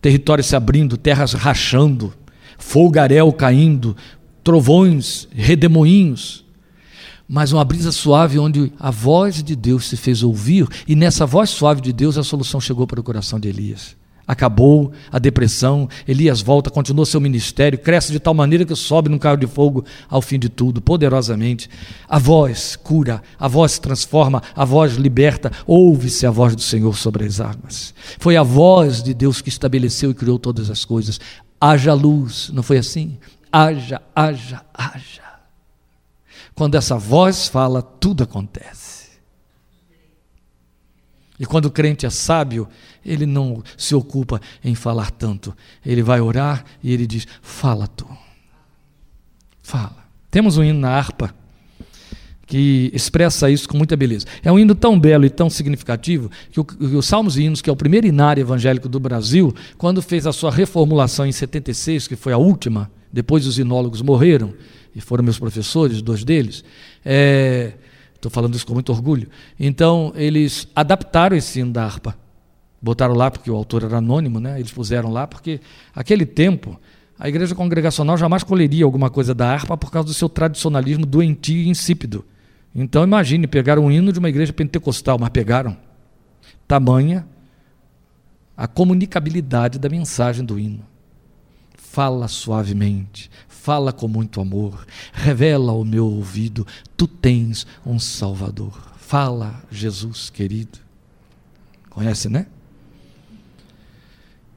Território se abrindo, terras rachando, folgaréu caindo, trovões, redemoinhos. Mas uma brisa suave onde a voz de Deus se fez ouvir, e nessa voz suave de Deus a solução chegou para o coração de Elias. Acabou a depressão, Elias volta, continua seu ministério, cresce de tal maneira que sobe num carro de fogo ao fim de tudo, poderosamente. A voz cura, a voz transforma, a voz liberta, ouve-se a voz do Senhor sobre as águas. Foi a voz de Deus que estabeleceu e criou todas as coisas. Haja luz, não foi assim? Haja, haja, haja. Quando essa voz fala, tudo acontece. E quando o crente é sábio, ele não se ocupa em falar tanto. Ele vai orar e ele diz: Fala tu. Fala. Temos um hino na harpa que expressa isso com muita beleza. É um hino tão belo e tão significativo que o, o Salmos e Hinos, que é o primeiro inário evangélico do Brasil, quando fez a sua reformulação em 76, que foi a última, depois os inólogos morreram, e foram meus professores, dois deles, é, Estou falando isso com muito orgulho. Então, eles adaptaram esse hino da harpa. Botaram lá porque o autor era anônimo, né? Eles puseram lá porque, aquele tempo, a igreja congregacional jamais colheria alguma coisa da harpa por causa do seu tradicionalismo doentio e insípido. Então, imagine, pegaram um hino de uma igreja pentecostal, mas pegaram. Tamanha a comunicabilidade da mensagem do hino. Fala suavemente, fala com muito amor, revela ao meu ouvido: tu tens um Salvador. Fala, Jesus querido. Conhece, né?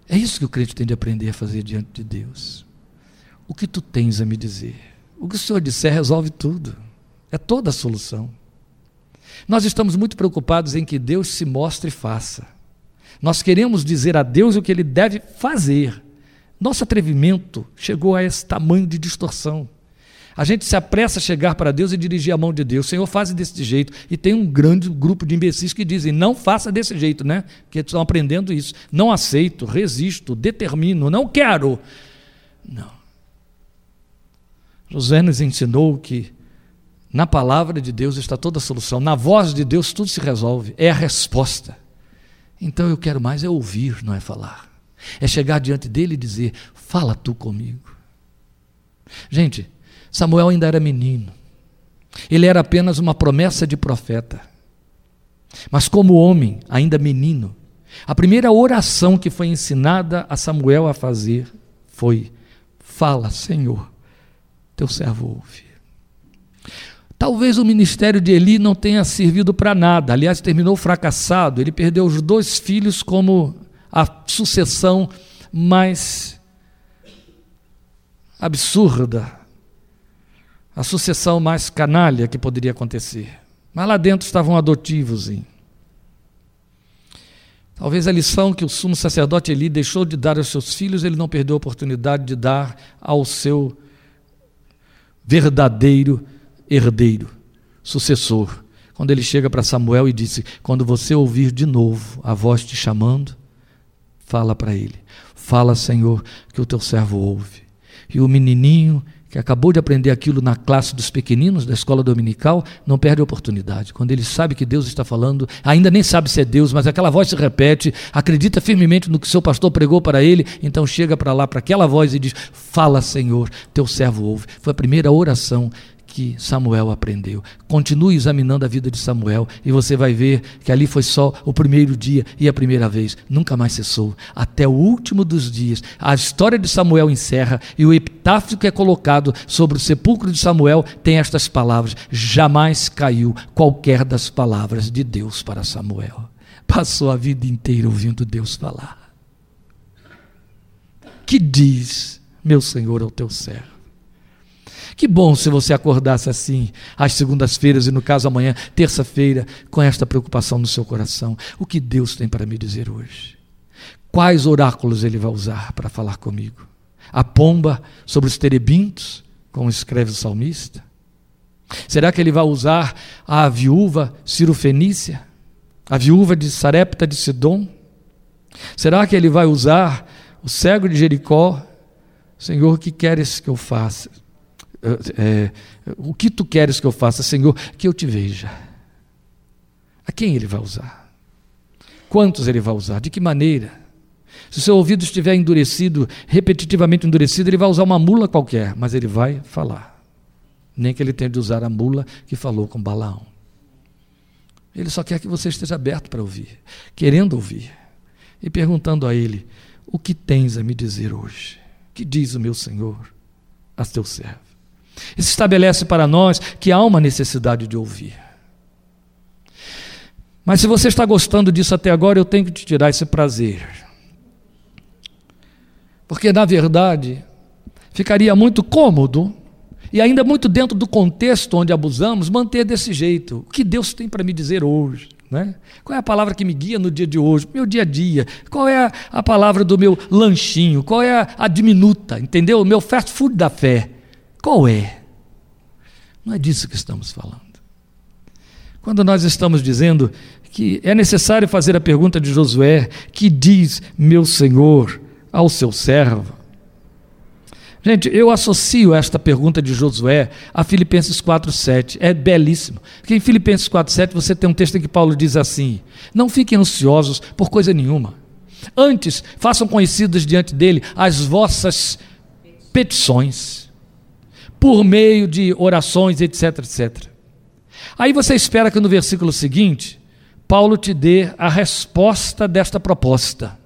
É isso que o crente tem de aprender a fazer diante de Deus. O que tu tens a me dizer? O que o Senhor disser resolve tudo. É toda a solução. Nós estamos muito preocupados em que Deus se mostre e faça. Nós queremos dizer a Deus o que ele deve fazer. Nosso atrevimento chegou a esse tamanho de distorção. A gente se apressa a chegar para Deus e dirigir a mão de Deus. Senhor, faz desse jeito. E tem um grande grupo de imbecis que dizem: não faça desse jeito, né? Que estão aprendendo isso. Não aceito, resisto, determino, não quero. Não. José nos ensinou que na palavra de Deus está toda a solução. Na voz de Deus tudo se resolve. É a resposta. Então eu quero mais é ouvir, não é falar. É chegar diante dele e dizer: Fala tu comigo. Gente, Samuel ainda era menino. Ele era apenas uma promessa de profeta. Mas, como homem, ainda menino, a primeira oração que foi ensinada a Samuel a fazer foi: Fala, Senhor, teu servo ouve. Talvez o ministério de Eli não tenha servido para nada, aliás, terminou fracassado. Ele perdeu os dois filhos como a sucessão mais absurda, a sucessão mais canalha que poderia acontecer. Mas lá dentro estavam adotivos. Hein? Talvez a lição que o sumo sacerdote Eli deixou de dar aos seus filhos, ele não perdeu a oportunidade de dar ao seu verdadeiro herdeiro, sucessor. Quando ele chega para Samuel e disse: Quando você ouvir de novo a voz te chamando, fala para ele: Fala, Senhor, que o teu servo ouve. E o menininho que acabou de aprender aquilo na classe dos pequeninos da escola dominical, não perde a oportunidade. Quando ele sabe que Deus está falando, ainda nem sabe se é Deus, mas aquela voz se repete, acredita firmemente no que seu pastor pregou para ele, então chega para lá, para aquela voz e diz: Fala, Senhor, teu servo ouve. Foi a primeira oração que Samuel aprendeu. Continue examinando a vida de Samuel e você vai ver que ali foi só o primeiro dia e a primeira vez, nunca mais cessou, até o último dos dias. A história de Samuel encerra e o epitáfio que é colocado sobre o sepulcro de Samuel tem estas palavras: jamais caiu qualquer das palavras de Deus para Samuel. Passou a vida inteira ouvindo Deus falar. Que diz, meu Senhor, ao teu servo? Que bom se você acordasse assim, às segundas-feiras e, no caso, amanhã, terça-feira, com esta preocupação no seu coração. O que Deus tem para me dizer hoje? Quais oráculos Ele vai usar para falar comigo? A pomba sobre os terebintos, como escreve o salmista? Será que Ele vai usar a viúva Ciro Fenícia? A viúva de Sarepta de Sidom? Será que Ele vai usar o cego de Jericó? Senhor, o que queres que eu faça? É, o que tu queres que eu faça, Senhor? Que eu te veja. A quem ele vai usar? Quantos ele vai usar? De que maneira? Se o seu ouvido estiver endurecido, repetitivamente endurecido, ele vai usar uma mula qualquer, mas ele vai falar. Nem que ele tenha de usar a mula que falou com Balaão. Ele só quer que você esteja aberto para ouvir, querendo ouvir, e perguntando a ele: O que tens a me dizer hoje? Que diz o meu Senhor a teu servo? Isso estabelece para nós que há uma necessidade de ouvir. Mas se você está gostando disso até agora, eu tenho que te tirar esse prazer. Porque, na verdade, ficaria muito cômodo e ainda muito dentro do contexto onde abusamos, manter desse jeito. O que Deus tem para me dizer hoje? Né? Qual é a palavra que me guia no dia de hoje, meu dia a dia? Qual é a, palavra do meu lanchinho? Qual é a diminuta, entendeu? O meu fast food da fé. Qual é? Não é disso que estamos falando. Quando nós estamos dizendo que é necessário fazer a pergunta de Josué, que diz meu Senhor ao seu servo? Gente, eu associo esta pergunta de Josué a Filipenses 4,7. É belíssimo. Porque em Filipenses 4,7 você tem um texto em que Paulo diz assim: Não fiquem ansiosos por coisa nenhuma. Antes, façam conhecidas diante dele as vossas petições por meio de orações, etc, etc. Aí você espera que no versículo seguinte, Paulo te dê a resposta desta proposta.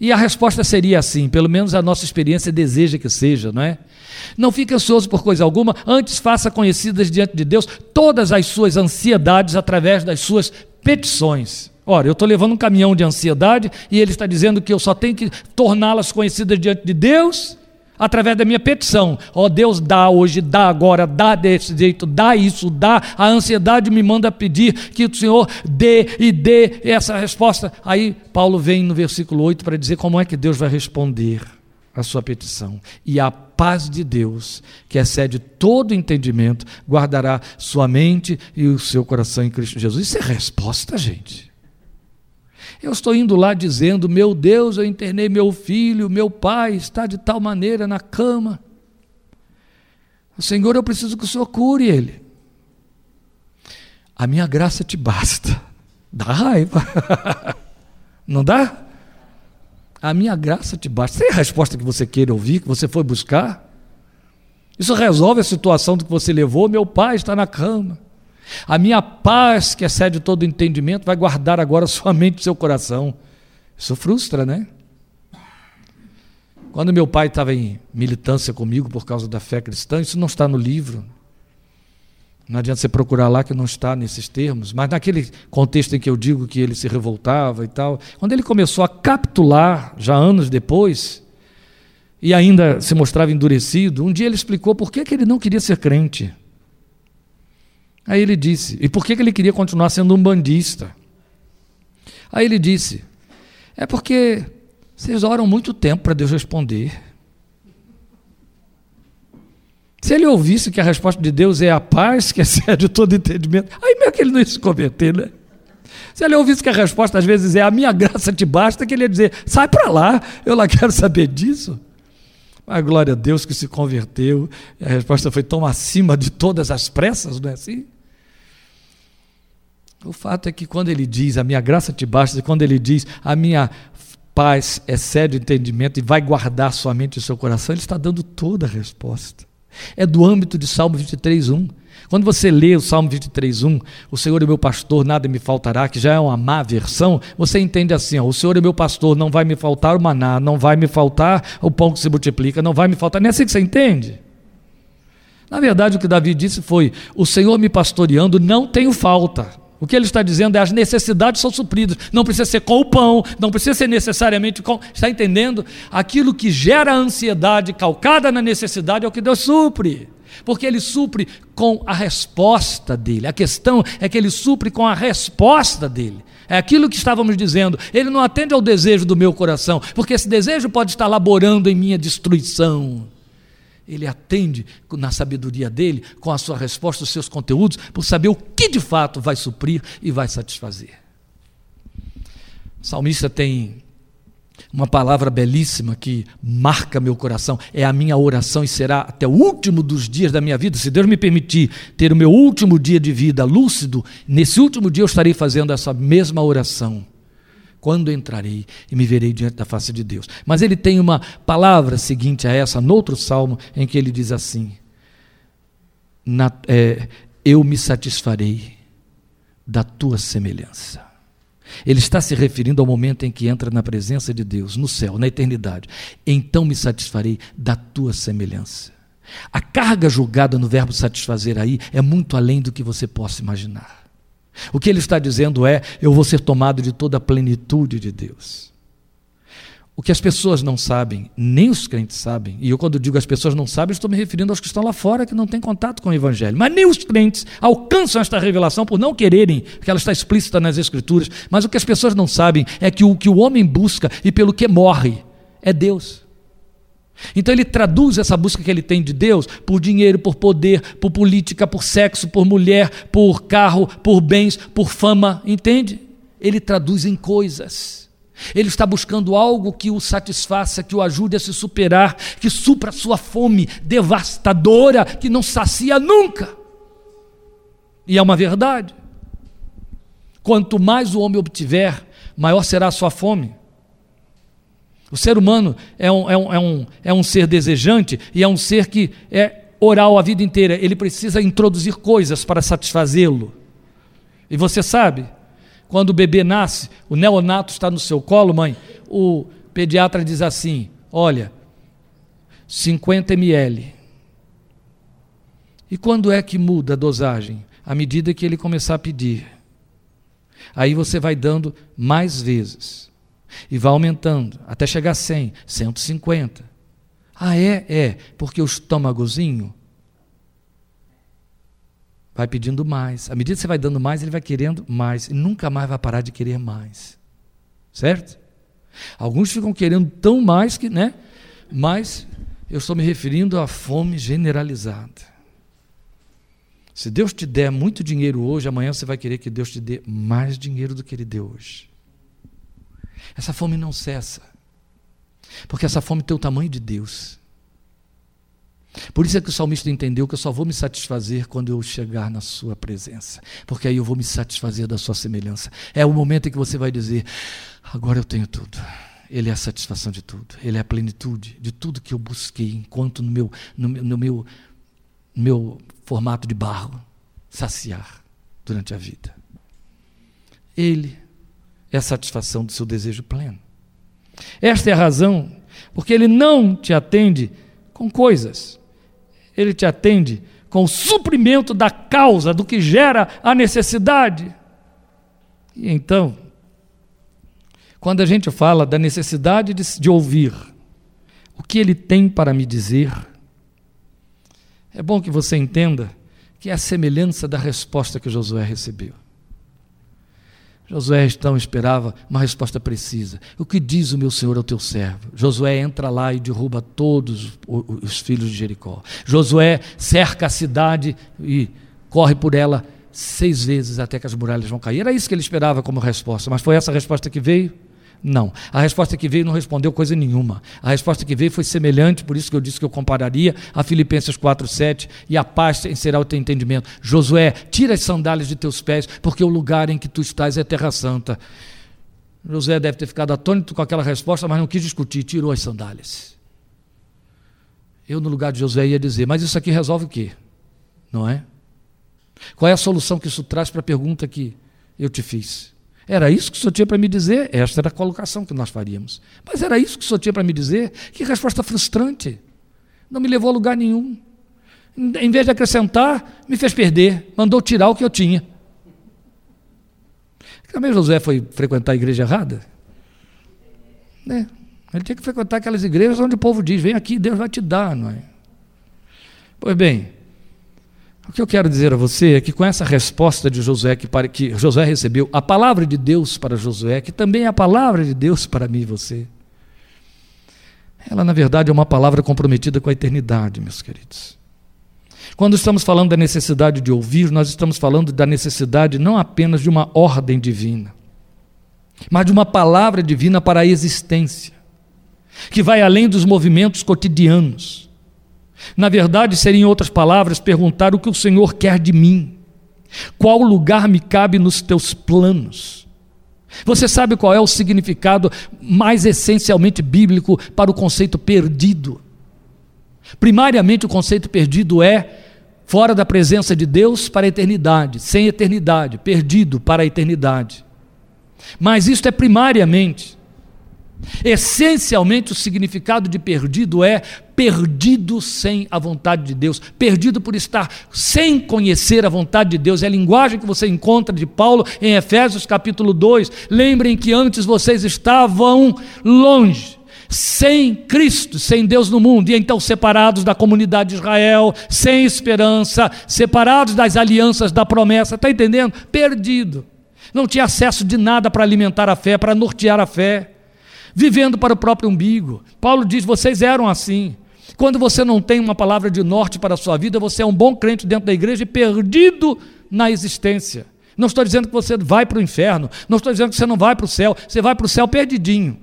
E a resposta seria assim, pelo menos a nossa experiência deseja que seja, não é? Não fique ansioso por coisa alguma, antes faça conhecidas diante de Deus todas as suas ansiedades através das suas petições. Ora, eu estou levando um caminhão de ansiedade e ele está dizendo que eu só tenho que torná-las conhecidas diante de Deus através da minha petição. Ó oh, Deus, dá hoje, dá agora, dá desse jeito, dá isso, dá. A ansiedade me manda pedir que o Senhor dê e dê essa resposta. Aí Paulo vem no versículo 8 para dizer como é que Deus vai responder a sua petição. E a paz de Deus, que excede todo entendimento, guardará sua mente e o seu coração em Cristo Jesus. Isso é resposta, gente. Eu estou indo lá dizendo: Meu Deus, eu internei meu filho, meu pai está de tal maneira na cama. Senhor, eu preciso que o Senhor cure ele. A minha graça te basta. *laughs* Dá raiva. *laughs* Não dá? A minha graça te basta. Tem a resposta que você queira ouvir, que você foi buscar? Isso resolve a situação que você levou. Meu pai está na cama. A minha paz, que excede todo entendimento, vai guardar agora *laughs* sua mente e seu coração. Isso frustra, né? Quando meu pai estava em militância comigo por causa da fé cristã, isso não está no livro. Não adianta você procurar lá que não está nesses termos, mas naquele contexto em que eu digo que ele se revoltava e tal, quando ele começou a capitular, já anos depois, e ainda se mostrava endurecido, um dia ele explicou por que, que ele não queria ser crente. Aí ele disse: E por que ele queria continuar sendo um bandista? Aí ele disse: É porque vocês oram muito tempo para Deus responder. Se ele ouvisse que a resposta de Deus é a paz que excede todo entendimento, aí mesmo que ele não ia se converter, né? Se ele ouvisse que a resposta às vezes é a minha graça te basta, que ele ia dizer: sai para lá, eu lá quero saber disso. A glória a Deus que se converteu. A resposta foi tão acima de todas as pressas, não é assim? O fato é que quando ele diz, a minha graça te basta, quando ele diz, a minha paz excede o entendimento e vai guardar sua mente e seu coração, ele está dando toda a resposta. É do âmbito de Salmo 23, 1. Quando você lê o Salmo 23, 1, o Senhor é meu pastor, nada me faltará, que já é uma má versão, você entende assim: ó, o Senhor é meu pastor, não vai me faltar o maná, não vai me faltar o pão que se multiplica, não vai me faltar. Não é assim que você entende? Na verdade, o que Davi disse foi: o Senhor me pastoreando, não tenho falta. O que ele está dizendo é as necessidades são supridas. Não precisa ser com o pão, não precisa ser necessariamente com. Está entendendo? Aquilo que gera ansiedade calcada na necessidade é o que Deus supre. Porque ele supre com a resposta dele. A questão é que ele supre com a resposta dele. É aquilo que estávamos dizendo. Ele não atende ao desejo do meu coração, porque esse desejo pode estar laborando em minha destruição ele atende na sabedoria dele, com a sua resposta, os seus conteúdos, por saber o que de fato vai suprir e vai satisfazer. O salmista tem uma palavra belíssima que marca meu coração, é a minha oração e será até o último dos dias da minha vida. Se Deus me permitir ter o meu último dia de vida lúcido, nesse último dia eu estarei fazendo essa mesma oração quando entrarei e me verei diante da face de Deus. Mas ele tem uma palavra seguinte a essa, no outro salmo, em que ele diz assim: na, é, Eu me satisfarei da tua semelhança. Ele está se referindo ao momento em que entra na presença de Deus, no céu, na eternidade. Então me satisfarei da tua semelhança. A carga julgada no verbo satisfazer aí é muito além do que você possa imaginar. O que ele está dizendo é: eu vou ser tomado de toda a plenitude de Deus. O que as pessoas não sabem, nem os crentes sabem, e eu, quando digo as pessoas não sabem, estou me referindo aos que estão lá fora que não têm contato com o Evangelho. Mas nem os crentes alcançam esta revelação por não quererem, porque ela está explícita nas Escrituras. Mas o que as pessoas não sabem é que o que o homem busca e pelo que morre é Deus. Então ele traduz essa busca que ele tem de Deus por dinheiro, por poder, por política, por sexo, por mulher, por carro, por bens, por fama, entende? Ele traduz em coisas. Ele está buscando algo que o satisfaça, que o ajude a se superar, que supra a sua fome devastadora, que não sacia nunca. E é uma verdade. Quanto mais o homem obtiver, maior será a sua fome. O ser humano é um, é, um, é, um, é um ser desejante e é um ser que é oral a vida inteira. Ele precisa introduzir coisas para satisfazê-lo. E você sabe, quando o bebê nasce, o neonato está no seu colo, mãe, o pediatra diz assim: olha, 50 ml. E quando é que muda a dosagem? À medida que ele começar a pedir. Aí você vai dando mais vezes. E vai aumentando, até chegar a 100, 150. Ah, é? É, porque o estômagozinho vai pedindo mais. À medida que você vai dando mais, ele vai querendo mais. E nunca mais vai parar de querer mais. Certo? Alguns ficam querendo tão mais que, né? Mas eu estou me referindo à fome generalizada. Se Deus te der muito dinheiro hoje, amanhã você vai querer que Deus te dê mais dinheiro do que Ele deu hoje. Essa fome não cessa. Porque essa fome tem o tamanho de Deus. Por isso é que o salmista entendeu que eu só vou me satisfazer quando eu chegar na sua presença. Porque aí eu vou me satisfazer da sua semelhança. É o momento em que você vai dizer: agora eu tenho tudo. Ele é a satisfação de tudo. Ele é a plenitude de tudo que eu busquei enquanto no meu, no, no meu, meu formato de barro saciar durante a vida. Ele é a satisfação do seu desejo pleno. Esta é a razão porque ele não te atende com coisas, ele te atende com o suprimento da causa, do que gera a necessidade. E então, quando a gente fala da necessidade de, de ouvir o que ele tem para me dizer, é bom que você entenda que é a semelhança da resposta que Josué recebeu. Josué então esperava uma resposta precisa. O que diz o meu senhor ao teu servo? Josué entra lá e derruba todos os filhos de Jericó. Josué cerca a cidade e corre por ela seis vezes até que as muralhas vão cair. Era isso que ele esperava como resposta, mas foi essa resposta que veio? Não. A resposta que veio não respondeu coisa nenhuma. A resposta que veio foi semelhante, por isso que eu disse que eu compararia a Filipenses 4:7 e a paz será o teu entendimento. Josué, tira as sandálias de teus pés, porque o lugar em que tu estás é terra santa. Josué deve ter ficado atônito com aquela resposta, mas não quis discutir, tirou as sandálias. Eu, no lugar de Josué, ia dizer: Mas isso aqui resolve o quê? Não é? Qual é a solução que isso traz para a pergunta que eu te fiz? Era isso que o senhor tinha para me dizer? Esta era a colocação que nós faríamos. Mas era isso que o senhor tinha para me dizer? Que resposta frustrante. Não me levou a lugar nenhum. Em vez de acrescentar, me fez perder. Mandou tirar o que eu tinha. Também José foi frequentar a igreja errada? Né? Ele tinha que frequentar aquelas igrejas onde o povo diz: vem aqui, Deus vai te dar, não é? Pois bem, o que eu quero dizer a você é que com essa resposta de Josué que, para, que Josué recebeu, a palavra de Deus para Josué, que também é a palavra de Deus para mim e você, ela na verdade é uma palavra comprometida com a eternidade, meus queridos. Quando estamos falando da necessidade de ouvir, nós estamos falando da necessidade não apenas de uma ordem divina, mas de uma palavra divina para a existência, que vai além dos movimentos cotidianos na verdade, seria, em outras palavras, perguntar o que o Senhor quer de mim. Qual lugar me cabe nos teus planos? Você sabe qual é o significado mais essencialmente bíblico para o conceito perdido? Primariamente, o conceito perdido é fora da presença de Deus para a eternidade, sem eternidade, perdido para a eternidade. Mas isto é primariamente. Essencialmente, o significado de perdido é perdido sem a vontade de Deus, perdido por estar sem conhecer a vontade de Deus. É a linguagem que você encontra de Paulo em Efésios capítulo 2. Lembrem que antes vocês estavam longe, sem Cristo, sem Deus no mundo, e então separados da comunidade de Israel, sem esperança, separados das alianças da promessa. Está entendendo? Perdido. Não tinha acesso de nada para alimentar a fé, para nortear a fé vivendo para o próprio umbigo. Paulo diz: vocês eram assim. Quando você não tem uma palavra de norte para a sua vida, você é um bom crente dentro da igreja e perdido na existência. Não estou dizendo que você vai para o inferno, não estou dizendo que você não vai para o céu, você vai para o céu perdidinho.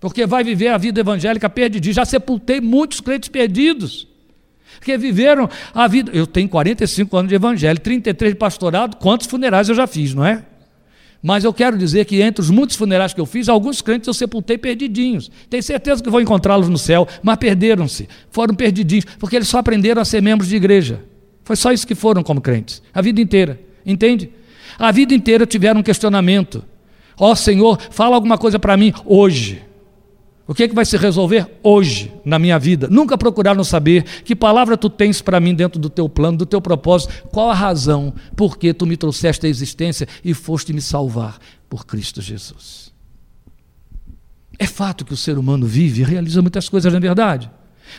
Porque vai viver a vida evangélica perdidinho. Já sepultei muitos crentes perdidos que viveram a vida. Eu tenho 45 anos de evangelho, 33 de pastorado, quantos funerais eu já fiz, não é? Mas eu quero dizer que entre os muitos funerais que eu fiz, alguns crentes eu sepultei perdidinhos. Tenho certeza que vou encontrá-los no céu, mas perderam-se, foram perdidinhos, porque eles só aprenderam a ser membros de igreja. Foi só isso que foram como crentes, a vida inteira, entende? A vida inteira tiveram um questionamento. Ó oh, Senhor, fala alguma coisa para mim hoje. O que, é que vai se resolver hoje na minha vida? Nunca procuraram saber que palavra tu tens para mim dentro do teu plano, do teu propósito, qual a razão por que tu me trouxeste à existência e foste me salvar por Cristo Jesus. É fato que o ser humano vive e realiza muitas coisas, na é verdade.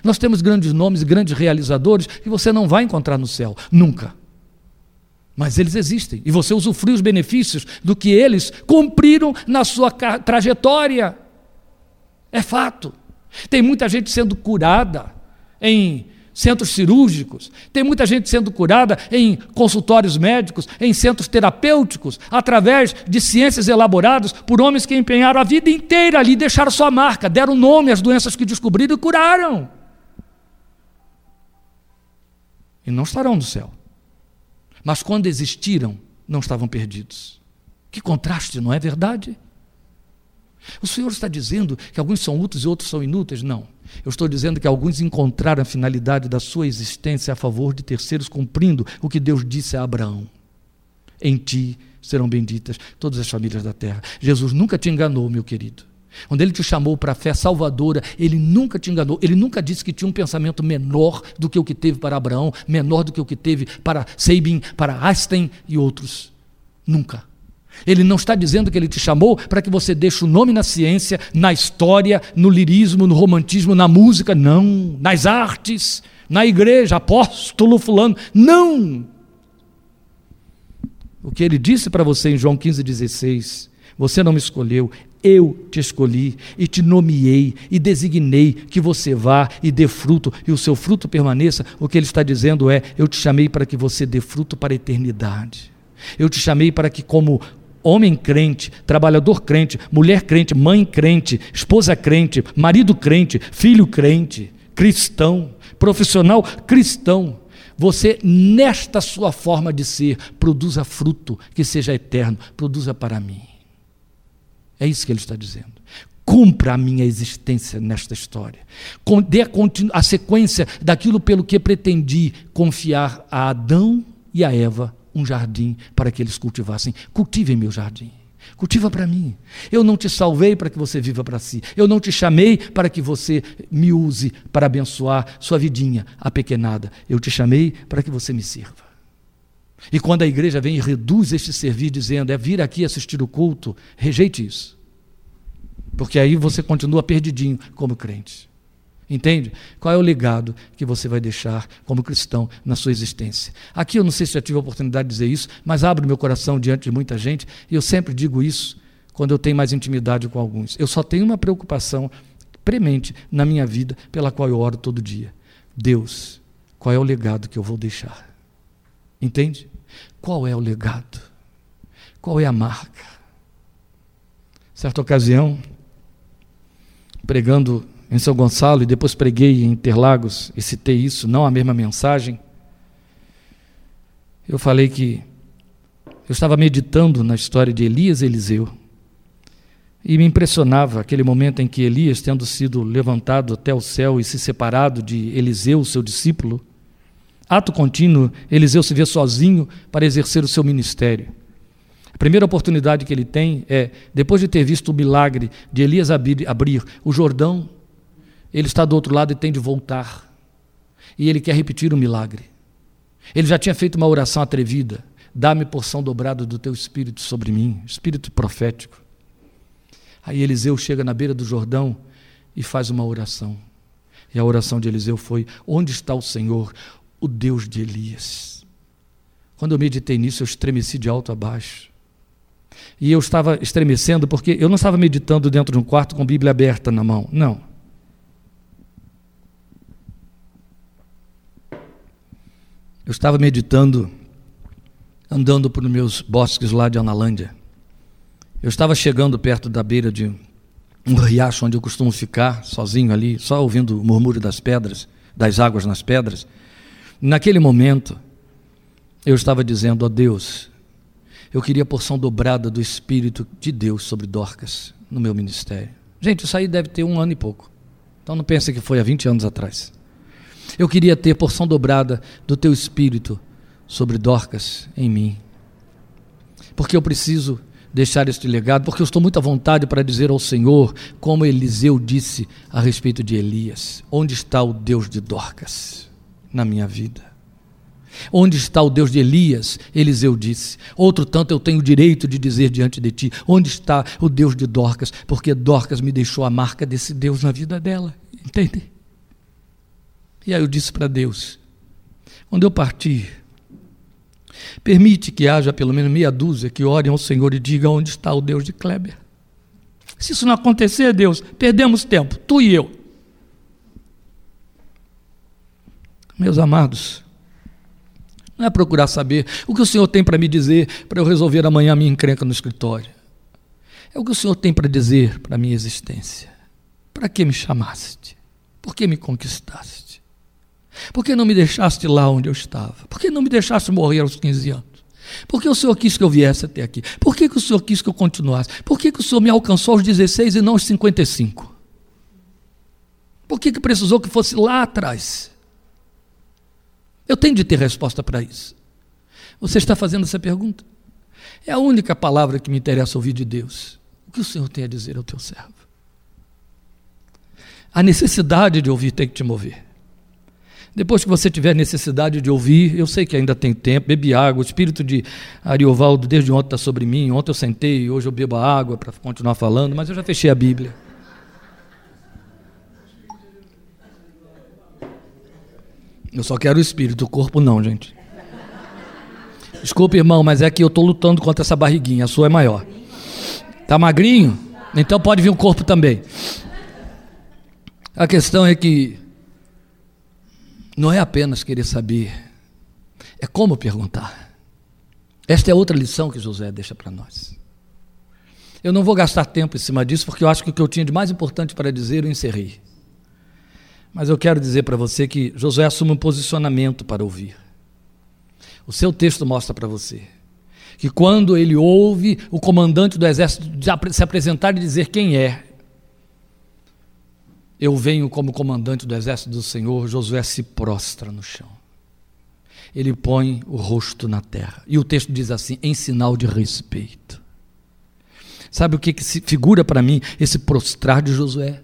Nós temos grandes nomes grandes realizadores que você não vai encontrar no céu, nunca. Mas eles existem e você usufrui os benefícios do que eles cumpriram na sua trajetória. É fato. Tem muita gente sendo curada em centros cirúrgicos, tem muita gente sendo curada em consultórios médicos, em centros terapêuticos, através de ciências elaboradas por homens que empenharam a vida inteira ali, deixaram sua marca, deram nome às doenças que descobriram e curaram. E não estarão no céu. Mas quando existiram, não estavam perdidos. Que contraste, não é verdade? O Senhor está dizendo que alguns são úteis e outros são inúteis? Não. Eu estou dizendo que alguns encontraram a finalidade da sua existência a favor de terceiros, cumprindo o que Deus disse a Abraão: Em ti serão benditas todas as famílias da terra. Jesus nunca te enganou, meu querido. Quando ele te chamou para a fé salvadora, ele nunca te enganou. Ele nunca disse que tinha um pensamento menor do que o que teve para Abraão, menor do que o que teve para Sabin, para Einstein e outros. Nunca. Ele não está dizendo que ele te chamou para que você deixe o nome na ciência, na história, no lirismo, no romantismo, na música, não. Nas artes, na igreja, apóstolo fulano, não. O que ele disse para você em João 15,16: Você não me escolheu, eu te escolhi e te nomeei e designei que você vá e dê fruto e o seu fruto permaneça. O que ele está dizendo é: Eu te chamei para que você dê fruto para a eternidade. Eu te chamei para que, como homem crente, trabalhador crente, mulher crente, mãe crente, esposa crente, marido crente, filho crente, cristão, profissional cristão. Você, nesta sua forma de ser, produza fruto que seja eterno, produza para mim. É isso que ele está dizendo. Cumpra a minha existência nesta história. Dê a, a sequência daquilo pelo que pretendi confiar a Adão e a Eva um jardim para que eles cultivassem. Cultive meu jardim. Cultiva para mim. Eu não te salvei para que você viva para si. Eu não te chamei para que você me use para abençoar sua vidinha apequenada. Eu te chamei para que você me sirva. E quando a igreja vem e reduz este servir, dizendo é vir aqui assistir o culto, rejeite isso. Porque aí você continua perdidinho como crente. Entende? Qual é o legado que você vai deixar como cristão na sua existência? Aqui eu não sei se já tive a oportunidade de dizer isso, mas abro meu coração diante de muita gente e eu sempre digo isso quando eu tenho mais intimidade com alguns. Eu só tenho uma preocupação premente na minha vida pela qual eu oro todo dia. Deus, qual é o legado que eu vou deixar? Entende? Qual é o legado? Qual é a marca? Certa ocasião, pregando em São Gonçalo e depois preguei em Interlagos e citei isso, não a mesma mensagem. Eu falei que eu estava meditando na história de Elias e Eliseu. E me impressionava aquele momento em que Elias, tendo sido levantado até o céu e se separado de Eliseu, seu discípulo, ato contínuo, Eliseu se vê sozinho para exercer o seu ministério. A primeira oportunidade que ele tem é, depois de ter visto o milagre de Elias abrir, abrir o Jordão, ele está do outro lado e tem de voltar. E ele quer repetir o milagre. Ele já tinha feito uma oração atrevida: dá-me porção dobrada do teu espírito sobre mim, espírito profético. Aí Eliseu chega na beira do Jordão e faz uma oração. E a oração de Eliseu foi: Onde está o Senhor, o Deus de Elias? Quando eu meditei nisso, eu estremeci de alto a baixo. E eu estava estremecendo porque eu não estava meditando dentro de um quarto com Bíblia aberta na mão. Não. Eu estava meditando, andando por meus bosques lá de Analândia. Eu estava chegando perto da beira de um riacho onde eu costumo ficar, sozinho ali, só ouvindo o murmúrio das pedras, das águas nas pedras. Naquele momento, eu estava dizendo a Deus, eu queria a porção dobrada do Espírito de Deus sobre Dorcas no meu ministério. Gente, isso aí deve ter um ano e pouco. Então não pense que foi há 20 anos atrás. Eu queria ter porção dobrada do teu Espírito sobre Dorcas em mim. Porque eu preciso deixar este legado, porque eu estou muito à vontade para dizer ao Senhor, como Eliseu disse a respeito de Elias: onde está o Deus de Dorcas na minha vida? Onde está o Deus de Elias? Eliseu disse. Outro tanto eu tenho o direito de dizer diante de ti: onde está o Deus de Dorcas? Porque Dorcas me deixou a marca desse Deus na vida dela. Entende? E aí eu disse para Deus: quando eu partir, permite que haja pelo menos meia dúzia que orem ao Senhor e digam onde está o Deus de Kleber. Se isso não acontecer, Deus, perdemos tempo, tu e eu. Meus amados, não é procurar saber o que o Senhor tem para me dizer para eu resolver amanhã a minha encrenca no escritório. É o que o Senhor tem para dizer para a minha existência. Para que me chamaste? Por que me conquistaste? Por que não me deixaste lá onde eu estava? Por que não me deixaste morrer aos 15 anos? Por que o Senhor quis que eu viesse até aqui? Por que, que o Senhor quis que eu continuasse? Por que, que o Senhor me alcançou aos 16 e não aos 55? Por que, que precisou que fosse lá atrás? Eu tenho de ter resposta para isso. Você está fazendo essa pergunta? É a única palavra que me interessa ouvir de Deus. O que o Senhor tem a dizer ao teu servo? A necessidade de ouvir tem que te mover. Depois que você tiver necessidade de ouvir, eu sei que ainda tem tempo, bebe água. O espírito de Ariovaldo desde ontem está sobre mim. Ontem eu sentei, hoje eu bebo água para continuar falando, mas eu já fechei a Bíblia. Eu só quero o espírito, o corpo não, gente. Desculpa, irmão, mas é que eu estou lutando contra essa barriguinha. A sua é maior. Tá magrinho? Então pode vir o corpo também. A questão é que não é apenas querer saber, é como perguntar. Esta é outra lição que José deixa para nós. Eu não vou gastar tempo em cima disso, porque eu acho que o que eu tinha de mais importante para dizer eu encerrei. Mas eu quero dizer para você que Josué assume um posicionamento para ouvir. O seu texto mostra para você que quando ele ouve o comandante do exército se apresentar e dizer quem é, eu venho como comandante do exército do Senhor, Josué se prostra no chão. Ele põe o rosto na terra. E o texto diz assim: em sinal de respeito. Sabe o que, que se figura para mim esse prostrar de Josué?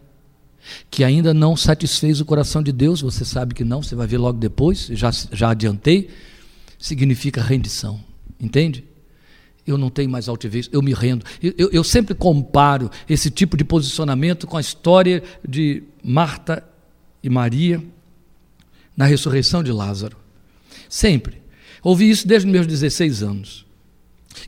Que ainda não satisfez o coração de Deus, você sabe que não, você vai ver logo depois, já, já adiantei. Significa rendição, entende? Eu não tenho mais altivez, eu me rendo. Eu, eu, sempre comparo esse tipo de posicionamento com a história de Marta e Maria na ressurreição de Lázaro. Sempre. Ouvi isso desde meus 16 anos.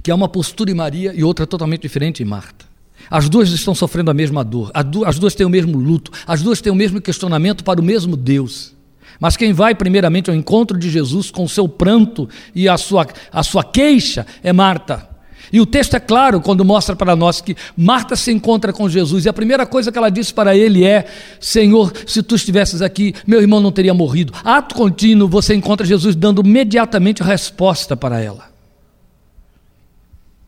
Que há uma postura em Maria e outra totalmente diferente em Marta. As duas estão sofrendo a mesma dor, as duas têm o mesmo luto, as duas têm o mesmo questionamento para o mesmo Deus. Mas quem vai primeiramente ao encontro de Jesus com o seu pranto e a sua, a sua queixa é Marta. E o texto é claro quando mostra para nós que Marta se encontra com Jesus e a primeira coisa que ela disse para ele é: Senhor, se tu estivesses aqui, meu irmão não teria morrido. Ato contínuo, você encontra Jesus dando imediatamente resposta para ela.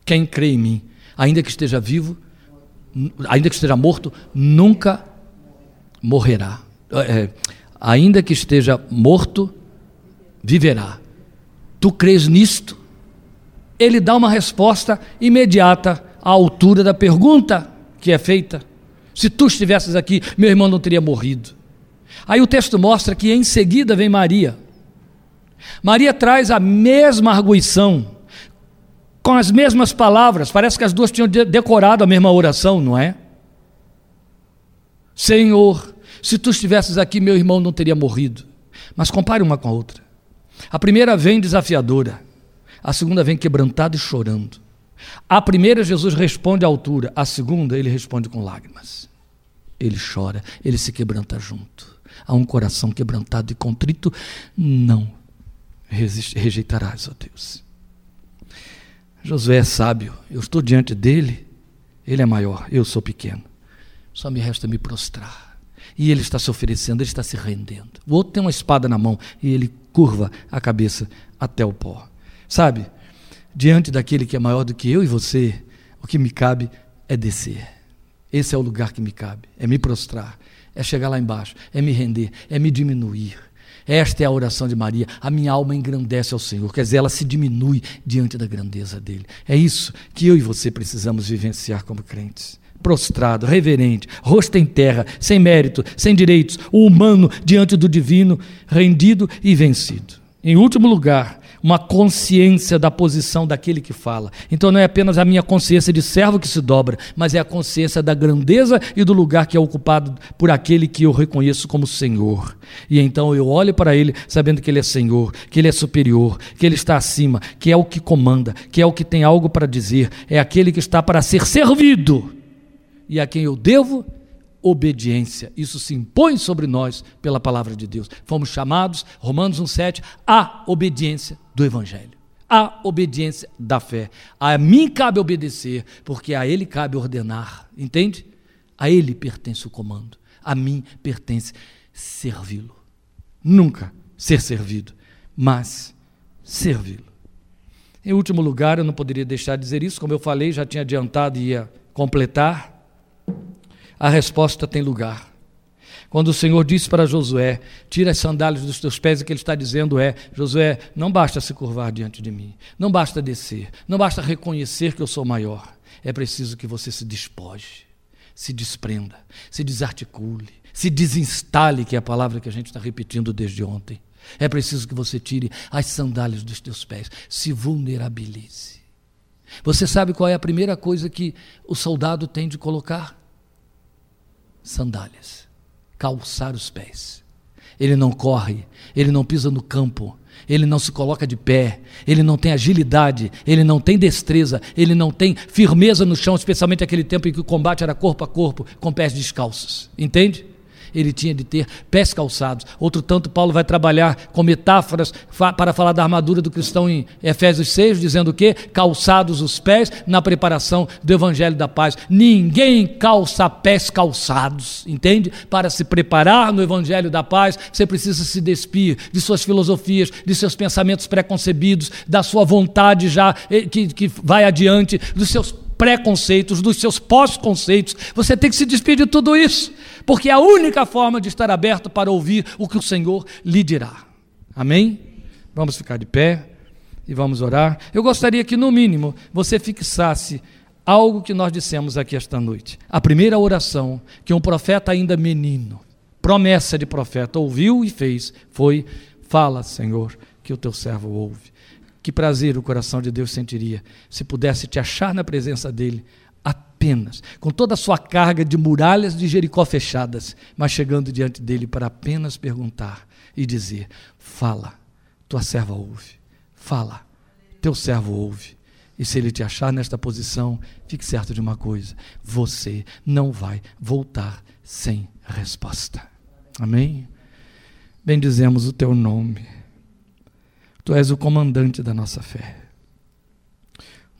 Quem crê em mim, ainda que esteja vivo, ainda que esteja morto, nunca morrerá. É, ainda que esteja morto, viverá. Tu crês nisto? Ele dá uma resposta imediata à altura da pergunta que é feita. Se tu estivesses aqui, meu irmão não teria morrido. Aí o texto mostra que em seguida vem Maria. Maria traz a mesma arguição, com as mesmas palavras, parece que as duas tinham decorado a mesma oração, não é? Senhor, se tu estivesses aqui, meu irmão não teria morrido. Mas compare uma com a outra. A primeira vem desafiadora. A segunda vem quebrantado e chorando. A primeira, Jesus responde à altura. A segunda, ele responde com lágrimas. Ele chora, ele se quebranta junto. A um coração quebrantado e contrito, não rejeitarás, ó Deus. Josué é sábio, eu estou diante dele, ele é maior, eu sou pequeno. Só me resta me prostrar. E ele está se oferecendo, ele está se rendendo. O outro tem uma espada na mão e ele curva a cabeça até o pó. Sabe, diante daquele que é maior do que eu e você, o que me cabe é descer. Esse é o lugar que me cabe, é me prostrar, é chegar lá embaixo, é me render, é me diminuir. Esta é a oração de Maria. A minha alma engrandece ao Senhor, quer dizer, ela se diminui diante da grandeza dele. É isso que eu e você precisamos vivenciar como crentes. Prostrado, reverente, rosto em terra, sem mérito, sem direitos, o humano diante do divino, rendido e vencido. Em último lugar, uma consciência da posição daquele que fala. Então não é apenas a minha consciência de servo que se dobra, mas é a consciência da grandeza e do lugar que é ocupado por aquele que eu reconheço como Senhor. E então eu olho para ele sabendo que ele é Senhor, que ele é superior, que ele está acima, que é o que comanda, que é o que tem algo para dizer, é aquele que está para ser servido e a quem eu devo obediência. Isso se impõe sobre nós pela palavra de Deus. Fomos chamados, Romanos 1,7, à obediência do Evangelho. À obediência da fé. A mim cabe obedecer, porque a Ele cabe ordenar. Entende? A Ele pertence o comando. A mim pertence servi-lo. Nunca ser servido, mas servi-lo. Em último lugar, eu não poderia deixar de dizer isso, como eu falei, já tinha adiantado e ia completar a resposta tem lugar. Quando o Senhor disse para Josué: Tira as sandálias dos teus pés, o que ele está dizendo é: Josué, não basta se curvar diante de mim, não basta descer, não basta reconhecer que eu sou maior. É preciso que você se despoje, se desprenda, se desarticule, se desinstale, que é a palavra que a gente está repetindo desde ontem. É preciso que você tire as sandálias dos teus pés, se vulnerabilize. Você sabe qual é a primeira coisa que o soldado tem de colocar? Sandálias, calçar os pés. Ele não corre, ele não pisa no campo, ele não se coloca de pé, ele não tem agilidade, ele não tem destreza, ele não tem firmeza no chão, especialmente aquele tempo em que o combate era corpo a corpo, com pés descalços. Entende? Ele tinha de ter pés calçados. Outro tanto, Paulo vai trabalhar com metáforas para falar da armadura do cristão em Efésios 6, dizendo o quê? Calçados os pés na preparação do evangelho da paz. Ninguém calça pés calçados, entende? Para se preparar no evangelho da paz, você precisa se despir de suas filosofias, de seus pensamentos preconcebidos, da sua vontade já eh, que, que vai adiante, dos seus preconceitos, dos seus pós-conceitos. Você tem que se despedir de tudo isso, porque é a única forma de estar aberto para ouvir o que o Senhor lhe dirá. Amém? Vamos ficar de pé e vamos orar. Eu gostaria que, no mínimo, você fixasse algo que nós dissemos aqui esta noite. A primeira oração que um profeta ainda menino, promessa de profeta, ouviu e fez foi: Fala, Senhor, que o teu servo ouve. Que prazer o coração de Deus sentiria se pudesse te achar na presença dele apenas, com toda a sua carga de muralhas de Jericó fechadas, mas chegando diante dele para apenas perguntar e dizer: Fala, tua serva ouve. Fala, teu servo ouve. E se ele te achar nesta posição, fique certo de uma coisa: você não vai voltar sem resposta. Amém? Bendizemos o teu nome. Tu és o comandante da nossa fé.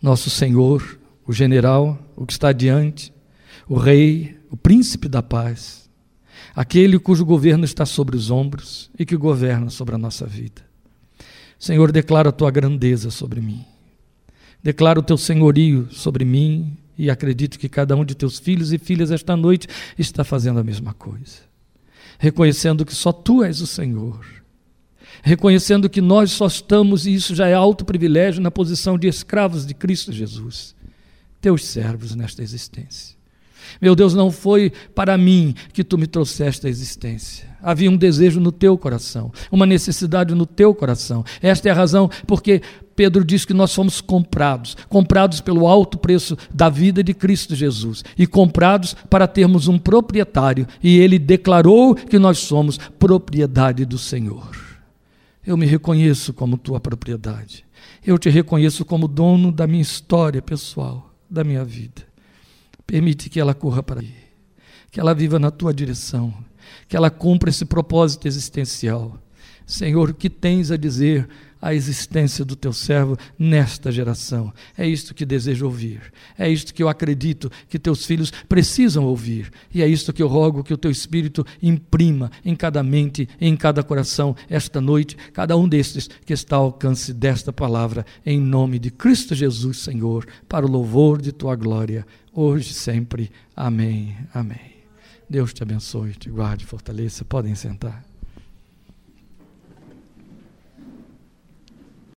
Nosso Senhor, o general, o que está diante, o rei, o príncipe da paz, aquele cujo governo está sobre os ombros e que governa sobre a nossa vida. Senhor, declara a tua grandeza sobre mim. Declara o teu senhorio sobre mim e acredito que cada um de teus filhos e filhas esta noite está fazendo a mesma coisa. Reconhecendo que só tu és o Senhor reconhecendo que nós só estamos, e isso já é alto privilégio, na posição de escravos de Cristo Jesus, teus servos nesta existência. Meu Deus, não foi para mim que tu me trouxeste à existência. Havia um desejo no teu coração, uma necessidade no teu coração. Esta é a razão porque Pedro diz que nós somos comprados, comprados pelo alto preço da vida de Cristo Jesus e comprados para termos um proprietário, e ele declarou que nós somos propriedade do Senhor. Eu me reconheço como tua propriedade. Eu te reconheço como dono da minha história pessoal, da minha vida. Permite que ela corra para ti, que ela viva na tua direção, que ela cumpra esse propósito existencial. Senhor, o que tens a dizer a existência do teu servo nesta geração. É isto que desejo ouvir. É isto que eu acredito que teus filhos precisam ouvir. E é isto que eu rogo que o teu Espírito imprima em cada mente, em cada coração, esta noite, cada um destes que está ao alcance desta palavra, em nome de Cristo Jesus, Senhor, para o louvor de tua glória, hoje e sempre. Amém. Amém. Deus te abençoe, te guarde, fortaleça. Podem sentar.